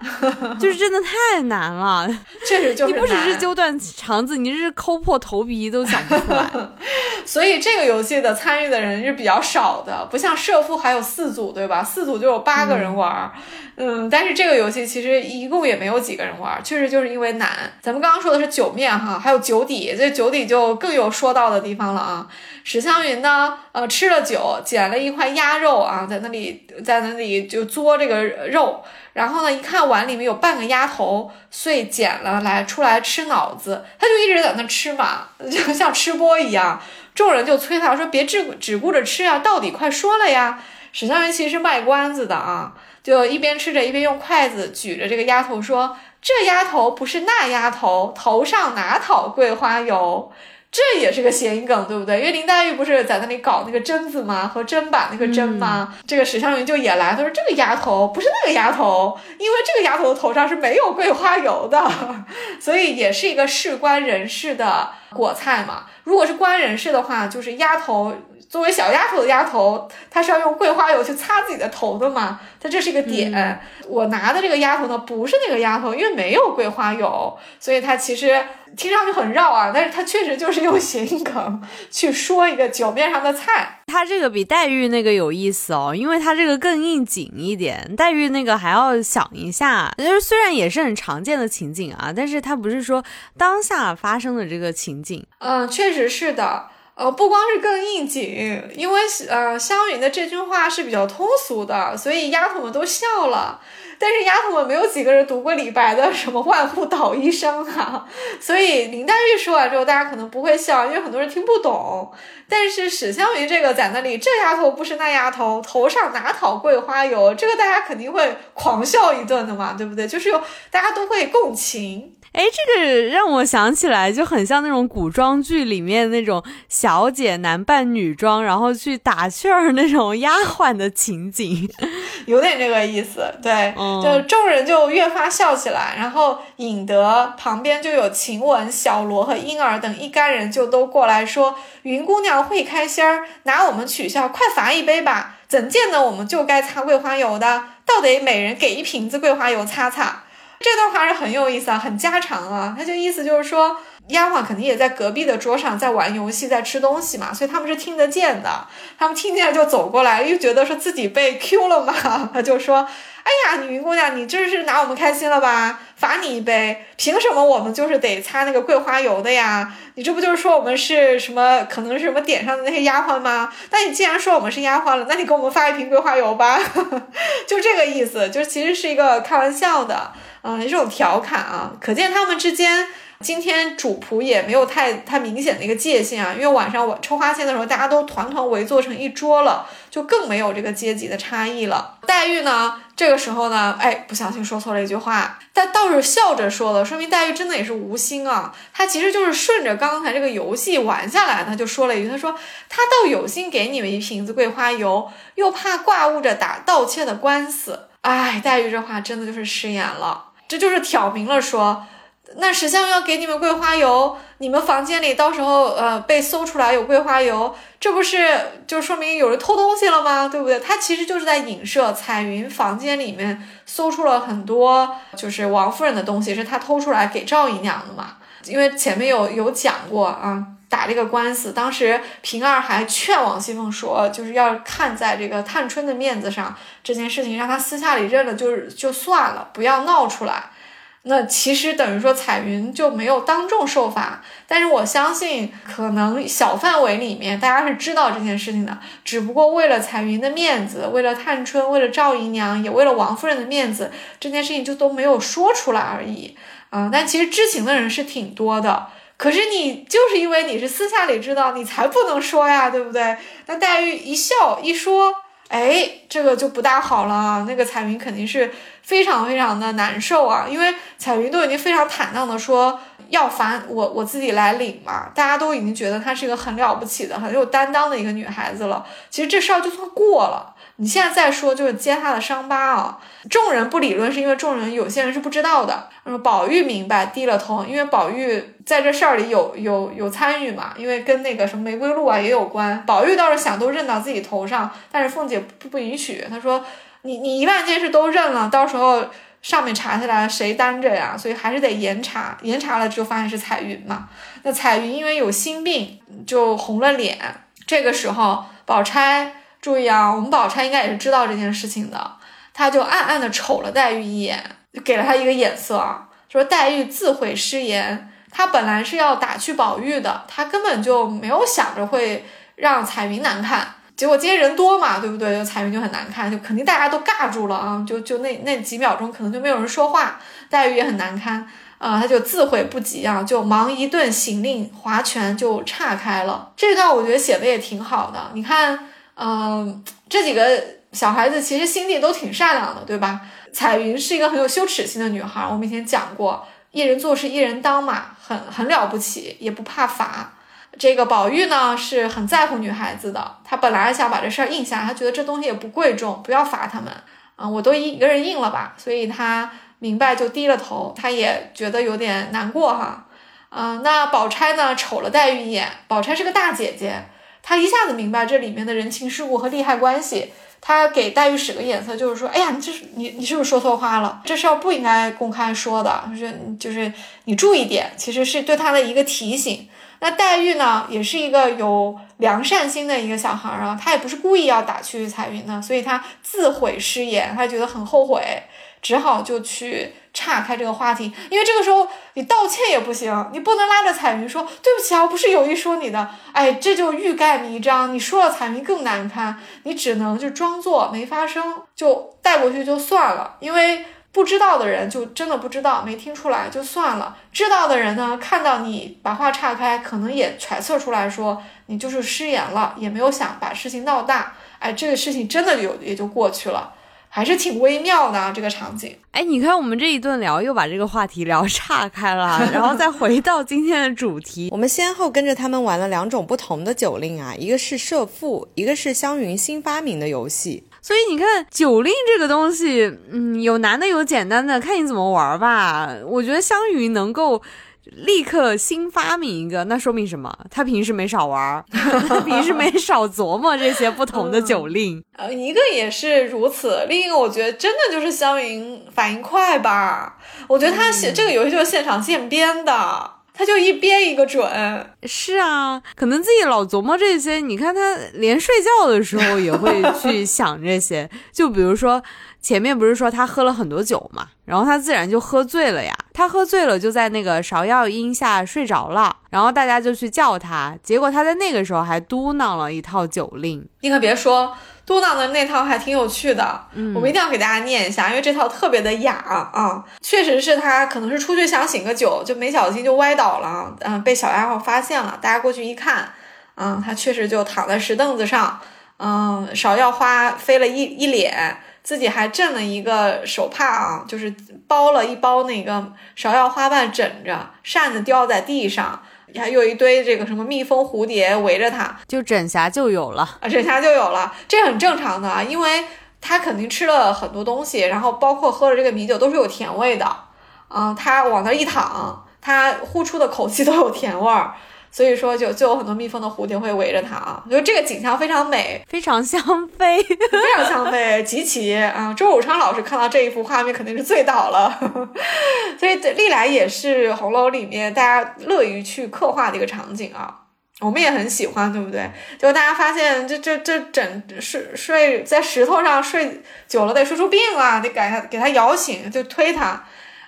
就是真的太难了，确实就是你不只是揪断肠子，你是抠破头皮都想不出来。所以这个游戏的参与的人是比较少的，不像社父还有四组对吧？四组就有八个人玩。嗯，嗯但是这个游戏其实一共也没有几个人玩，确实就是因为难。咱们刚刚说的是酒面哈，还有酒底，这酒底就更有说到的地方了啊。史湘云呢，呃，吃了酒，捡了一块鸭肉啊，在那里在那里就嘬这个肉，然后呢，一看碗里面有半个鸭头，遂捡了来出来吃脑子，他就一直在那吃嘛，就像吃播一样。众人就催他说：“别只只顾着吃啊，到底快说了呀！”史湘云其实是卖关子的啊。就一边吃着，一边用筷子举着这个丫头说：“这丫头不是那丫头，头上哪讨桂花油？”这也是个谐音梗，对不对？因为林黛玉不是在那里搞那个针子吗？和砧板那个砧吗？这个史湘云就也来，他说：“这个丫头不是那个丫头，因为这个丫头的头上是没有桂花油的，所以也是一个事关人事的果菜嘛。如果是官人事的话，就是丫头。”作为小丫头的丫头，她是要用桂花油去擦自己的头的嘛？她这是一个点。我拿的这个丫头呢，不是那个丫头，因为没有桂花油，所以她其实听上去很绕啊。但是她确实就是用谐音梗去说一个酒面上的菜。她这个比黛玉那个有意思哦，因为她这个更应景一点。黛玉那个还要想一下，就是虽然也是很常见的情景啊，但是她不是说当下发生的这个情景。嗯，确实是的。呃，不光是更应景，因为呃，湘云的这句话是比较通俗的，所以丫头们都笑了。但是丫头们没有几个人读过李白的什么“万户捣衣声”啊，所以林黛玉说完之后，大家可能不会笑，因为很多人听不懂。但是史湘云这个在那里，这丫头不是那丫头，头上哪讨桂花油？这个大家肯定会狂笑一顿的嘛，对不对？就是有大家都会共情。哎，这个让我想起来就很像那种古装剧里面那种小姐男扮女装，然后去打趣儿那种丫鬟的情景，有点这个意思。对，就众人就越发笑起来，然后引得旁边就有晴雯、小罗和婴儿等一干人就都过来说：“云姑娘会开心儿，拿我们取笑，快罚一杯吧！怎见得我们就该擦桂花油的？倒得每人给一瓶子桂花油擦擦。”这段话是很有意思啊，很家常啊。他就意思就是说，丫鬟肯定也在隔壁的桌上在玩游戏，在吃东西嘛，所以他们是听得见的。他们听见就走过来，又觉得说自己被 Q 了嘛，他就说：“哎呀，女云姑娘，你这是拿我们开心了吧？罚你一杯，凭什么我们就是得擦那个桂花油的呀？你这不就是说我们是什么？可能是什么点上的那些丫鬟吗？那你既然说我们是丫鬟了，那你给我们发一瓶桂花油吧，就这个意思，就其实是一个开玩笑的，嗯，这种调侃啊，可见他们之间。”今天主仆也没有太太明显的一个界限啊，因为晚上我抽花签的时候，大家都团团围坐成一桌了，就更没有这个阶级的差异了。黛玉呢，这个时候呢，哎，不小心说错了一句话，但倒是笑着说了，说明黛玉真的也是无心啊。她其实就是顺着刚才这个游戏玩下来，她就说了一句，她说她倒有心给你们一瓶子桂花油，又怕挂误着打盗窃的官司。哎，黛玉这话真的就是失言了，这就是挑明了说。那史相要给你们桂花油，你们房间里到时候呃被搜出来有桂花油，这不是就说明有人偷东西了吗？对不对？他其实就是在影射彩云房间里面搜出了很多就是王夫人的东西，是他偷出来给赵姨娘的嘛。因为前面有有讲过啊，打这个官司，当时平儿还劝王熙凤说，就是要看在这个探春的面子上，这件事情让他私下里认了，就是就算了，不要闹出来。那其实等于说彩云就没有当众受罚，但是我相信可能小范围里面大家是知道这件事情的，只不过为了彩云的面子，为了探春，为了赵姨娘，也为了王夫人的面子，这件事情就都没有说出来而已啊。但其实知情的人是挺多的，可是你就是因为你是私下里知道，你才不能说呀，对不对？那黛玉一笑一说，哎，这个就不大好了，那个彩云肯定是。非常非常的难受啊，因为彩云都已经非常坦荡的说要烦我我自己来领嘛，大家都已经觉得她是一个很了不起的、很有担当的一个女孩子了。其实这事儿就算过了，你现在再说就是揭他的伤疤啊。众人不理论是因为众人有些人是不知道的。嗯，宝玉明白，低了头，因为宝玉在这事儿里有有有参与嘛，因为跟那个什么玫瑰露啊也有关。宝玉倒是想都认到自己头上，但是凤姐不不允许，她说。你你一万件事都认了，到时候上面查下来谁担着呀？所以还是得严查，严查了之后发现是彩云嘛。那彩云因为有心病，就红了脸。这个时候，宝钗注意啊，我们宝钗应该也是知道这件事情的，他就暗暗的瞅了黛玉一眼，就给了她一个眼色啊，说黛玉自毁失言，她本来是要打趣宝玉的，她根本就没有想着会让彩云难看。结果今天人多嘛，对不对？就彩云就很难看，就肯定大家都尬住了啊！就就那那几秒钟，可能就没有人说话，黛玉也很难堪啊，他就自悔不及啊，就忙一顿行令划拳就岔开了。这段我觉得写的也挺好的，你看，嗯，这几个小孩子其实心地都挺善良的，对吧？彩云是一个很有羞耻心的女孩，我们以前讲过，一人做事一人当嘛，很很了不起，也不怕罚。这个宝玉呢是很在乎女孩子的，他本来想把这事儿应下，他觉得这东西也不贵重，不要罚他们啊，我都一个人应了吧，所以他明白就低了头，他也觉得有点难过哈，嗯，那宝钗呢瞅了黛玉一眼，宝钗是个大姐姐，他一下子明白这里面的人情世故和利害关系，他给黛玉使个眼色，就是说，哎呀，你这是你你是不是说错话了？这事儿不应该公开说的，就是就是你注意点，其实是对他的一个提醒。那黛玉呢，也是一个有良善心的一个小孩儿啊，她也不是故意要打趣彩云的，所以她自悔失言，她觉得很后悔，只好就去岔开这个话题。因为这个时候你道歉也不行，你不能拉着彩云说对不起啊，我不是有意说你的，哎，这就欲盖弥彰，你说了彩云更难堪，你只能就装作没发生，就带过去就算了，因为。不知道的人就真的不知道，没听出来就算了。知道的人呢，看到你把话岔开，可能也揣测出来说你就是失言了，也没有想把事情闹大。哎，这个事情真的就也就过去了，还是挺微妙的这个场景。哎，你看我们这一顿聊，又把这个话题聊岔开了，然后再回到今天的主题。我们先后跟着他们玩了两种不同的酒令啊，一个是设父，一个是湘云新发明的游戏。所以你看酒令这个东西，嗯，有难的有简单的，看你怎么玩吧。我觉得香云能够立刻新发明一个，那说明什么？他平时没少玩，他平时没少琢磨这些不同的酒令。呃，一个也是如此，另一个我觉得真的就是香云反应快吧。我觉得他写这个游戏就是现场现编的。他就一编一个准。是啊，可能自己老琢磨这些。你看他连睡觉的时候也会去想这些，就比如说。前面不是说他喝了很多酒嘛，然后他自然就喝醉了呀。他喝醉了，就在那个芍药荫下睡着了，然后大家就去叫他，结果他在那个时候还嘟囔了一套酒令。你可别说，嘟囔的那套还挺有趣的，嗯我们一定要给大家念一下，因为这套特别的雅啊。确实是他可能是出去想醒个酒，就没小心就歪倒了，嗯，被小丫鬟发现了，大家过去一看，嗯，他确实就躺在石凳子上，嗯，芍药花飞了一一脸。自己还枕了一个手帕啊，就是包了一包那个芍药花瓣枕着，扇子掉在地上，还有一堆这个什么蜜蜂、蝴蝶围着它，就枕霞就有了。啊，枕霞就有了，这很正常的啊，因为他肯定吃了很多东西，然后包括喝了这个米酒都是有甜味的，嗯，他往那一躺，他呼出的口气都有甜味儿。所以说，就就有很多蜜蜂的蝴蝶会围着它啊，我觉得这个景象非常美，非常香妃，非常香妃，极其啊！周汝昌老师看到这一幅画面肯定是醉倒了，所以历来也是红楼里面大家乐于去刻画的一个场景啊，我们也很喜欢，对不对？就大家发现，这这这枕睡睡在石头上睡久了得睡出病了，得给他给他摇醒，就推他。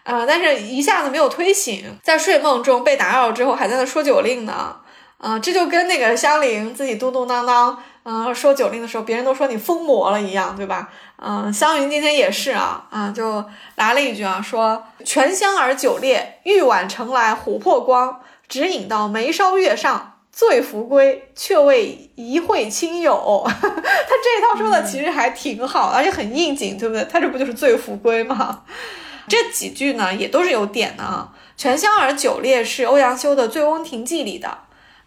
啊！但是一下子没有推醒，在睡梦中被打扰之后，还在那说酒令呢。啊，这就跟那个香菱自己嘟嘟囔囔，嗯，说酒令的时候，别人都说你疯魔了一样，对吧？嗯，湘云今天也是啊，啊，就来了一句啊，说泉香而酒烈，玉碗盛来琥珀光，只饮到眉梢月上，醉扶归，却为一会亲友。他这一套说的其实还挺好，而且很应景，对不对？他这不就是醉扶归吗？这几句呢，也都是有点的啊。泉香而酒烈是欧阳修的《醉翁亭记》里的，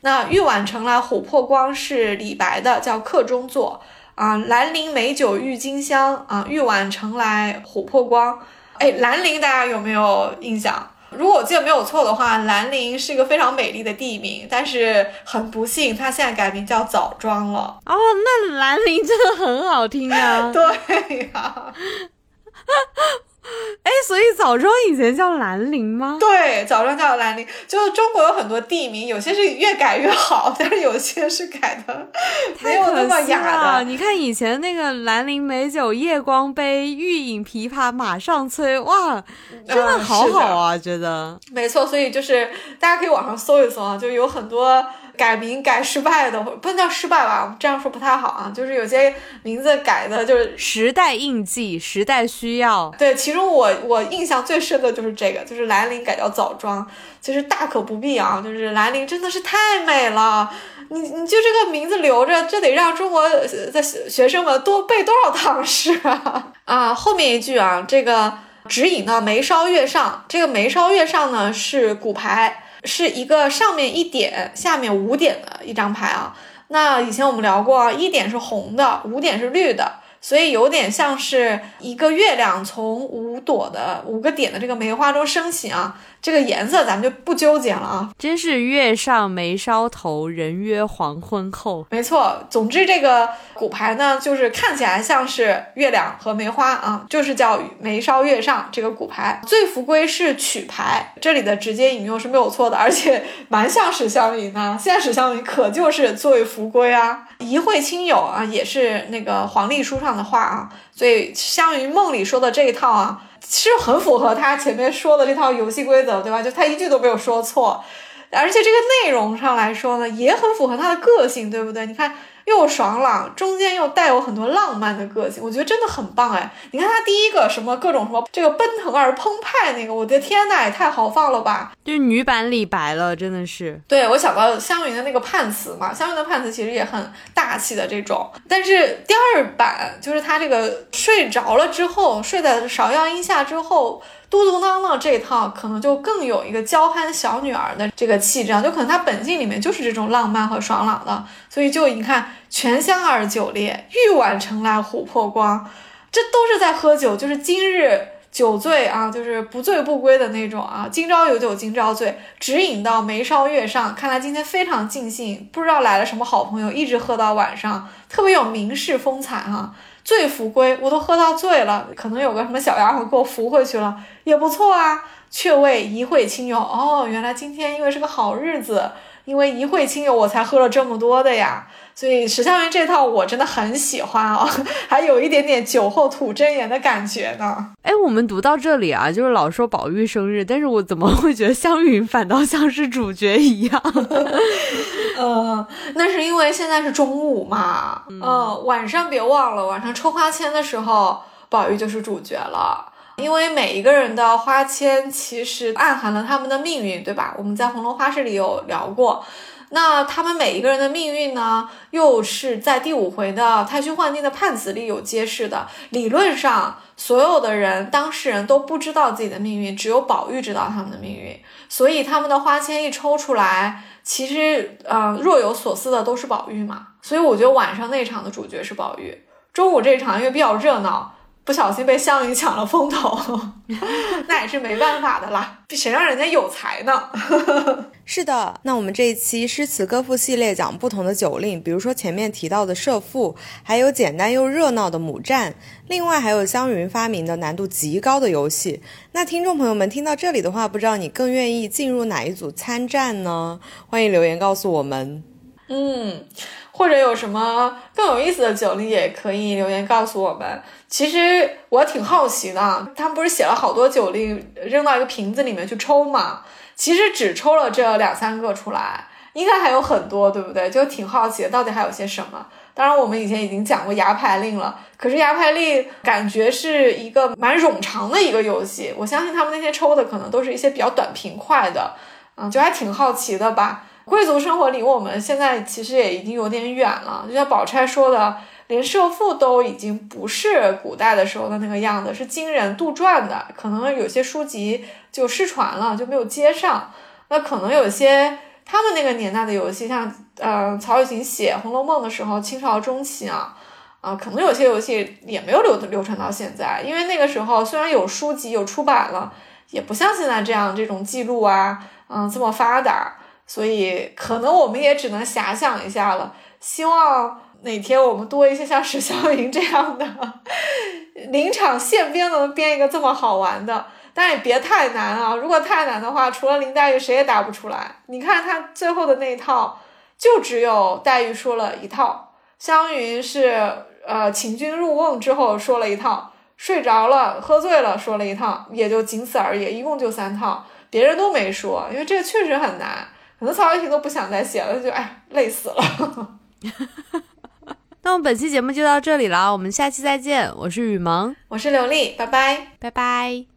那玉碗盛来琥珀光是李白的，叫客中作啊。兰陵美酒郁金香啊，玉碗盛来琥珀光。哎，兰陵大家有没有印象？如果我记得没有错的话，兰陵是一个非常美丽的地名，但是很不幸，它现在改名叫枣庄了。哦，那兰陵真的很好听啊。对呀。哎，所以枣庄以前叫兰陵吗？对，枣庄叫兰陵。就是中国有很多地名，有些是越改越好，但是有些是改的 没有那么雅的。你看以前那个兰陵美酒夜光杯，欲饮琵琶马上催，哇，真的好好啊，觉得。没错，所以就是大家可以网上搜一搜啊，就有很多。改名改失败的，不能叫失败吧？这样说不太好啊。就是有些名字改的，就是时代印记、时代需要。对，其中我我印象最深的就是这个，就是兰陵改叫枣庄，其实大可不必啊。就是兰陵真的是太美了，你你就这个名字留着，这得让中国的学生们多背多少唐诗啊！啊，后面一句啊，这个指引到眉梢月上，这个眉梢月上呢是骨牌。是一个上面一点，下面五点的一张牌啊。那以前我们聊过，一点是红的，五点是绿的。所以有点像是一个月亮从五朵的五个点的这个梅花中升起啊，这个颜色咱们就不纠结了啊。真是月上眉梢头，人约黄昏后。没错，总之这个骨牌呢，就是看起来像是月亮和梅花啊，就是叫眉梢月上这个骨牌。醉扶归是曲牌，这里的直接引用是没有错的，而且蛮像史湘云的。现在史湘云可就是醉扶归啊。一会亲友啊，也是那个黄历书上的话啊，所以湘云梦里说的这一套啊，其实很符合他前面说的这套游戏规则，对吧？就他一句都没有说错，而且这个内容上来说呢，也很符合他的个性，对不对？你看。又爽朗，中间又带有很多浪漫的个性，我觉得真的很棒哎！你看他第一个什么各种什么这个奔腾而澎湃那个，我的天呐，也太豪放了吧！就是女版李白了，真的是。对我想到湘云的那个判词嘛，湘云的判词其实也很大气的这种，但是第二版就是他这个睡着了之后，睡在芍药荫下之后。嘟嘟囔囔这一套可能就更有一个娇憨小女儿的这个气质啊，就可能她本性里面就是这种浪漫和爽朗的，所以就你看泉香而酒烈，玉碗盛来琥珀光，这都是在喝酒，就是今日酒醉啊，就是不醉不归的那种啊。今朝有酒今朝醉，只饮到眉梢月上，看来今天非常尽兴，不知道来了什么好朋友，一直喝到晚上，特别有名士风采哈。醉扶归，我都喝到醉了，可能有个什么小丫鬟给我扶回去了，也不错啊。却为一会亲友，哦，原来今天因为是个好日子，因为一会亲友，我才喝了这么多的呀。所以石湘云这套我真的很喜欢哦，还有一点点酒后吐真言的感觉呢。哎，我们读到这里啊，就是老说宝玉生日，但是我怎么会觉得湘云反倒像是主角一样？呃，那是因为现在是中午嘛，嗯，晚上别忘了，晚上抽花签的时候，宝玉就是主角了。因为每一个人的花签其实暗含了他们的命运，对吧？我们在《红楼花市》里有聊过。那他们每一个人的命运呢，又是在第五回的太虚幻境的判词里有揭示的。理论上，所有的人当事人都不知道自己的命运，只有宝玉知道他们的命运。所以他们的花签一抽出来，其实呃若有所思的都是宝玉嘛。所以我觉得晚上那场的主角是宝玉，中午这场因为比较热闹。不小心被湘云抢了风头，那也是没办法的啦。谁让人家有才呢？是的，那我们这一期诗词歌赋系列讲不同的酒令，比如说前面提到的射赋，还有简单又热闹的母战，另外还有湘云发明的难度极高的游戏。那听众朋友们听到这里的话，不知道你更愿意进入哪一组参战呢？欢迎留言告诉我们。嗯。或者有什么更有意思的酒令，也可以留言告诉我们。其实我挺好奇的，他们不是写了好多酒令扔到一个瓶子里面去抽嘛？其实只抽了这两三个出来，应该还有很多，对不对？就挺好奇，到底还有些什么？当然，我们以前已经讲过牙牌令了，可是牙牌令感觉是一个蛮冗长的一个游戏，我相信他们那些抽的可能都是一些比较短平快的，嗯，就还挺好奇的吧。贵族生活离我们现在其实也已经有点远了，就像宝钗说的，连社父都已经不是古代的时候的那个样子，是今人杜撰的，可能有些书籍就失传了，就没有接上。那可能有些他们那个年代的游戏，像呃曹雪芹写《红楼梦》的时候，清朝中期啊，啊，可能有些游戏也没有流流传到现在，因为那个时候虽然有书籍有出版了，也不像现在这样这种记录啊，嗯，这么发达。所以，可能我们也只能遐想一下了。希望哪天我们多一些像史湘云这样的临场现编，能编一个这么好玩的，但也别太难啊！如果太难的话，除了林黛玉，谁也答不出来。你看他最后的那一套，就只有黛玉说了一套，湘云是呃请君入瓮之后说了一套，睡着了、喝醉了说了一套，也就仅此而已，一共就三套，别人都没说，因为这个确实很难。可能曹雪芹都不想再写了，就哎，累死了。那我们本期节目就到这里了，我们下期再见。我是雨萌，我是刘丽，拜拜，拜拜。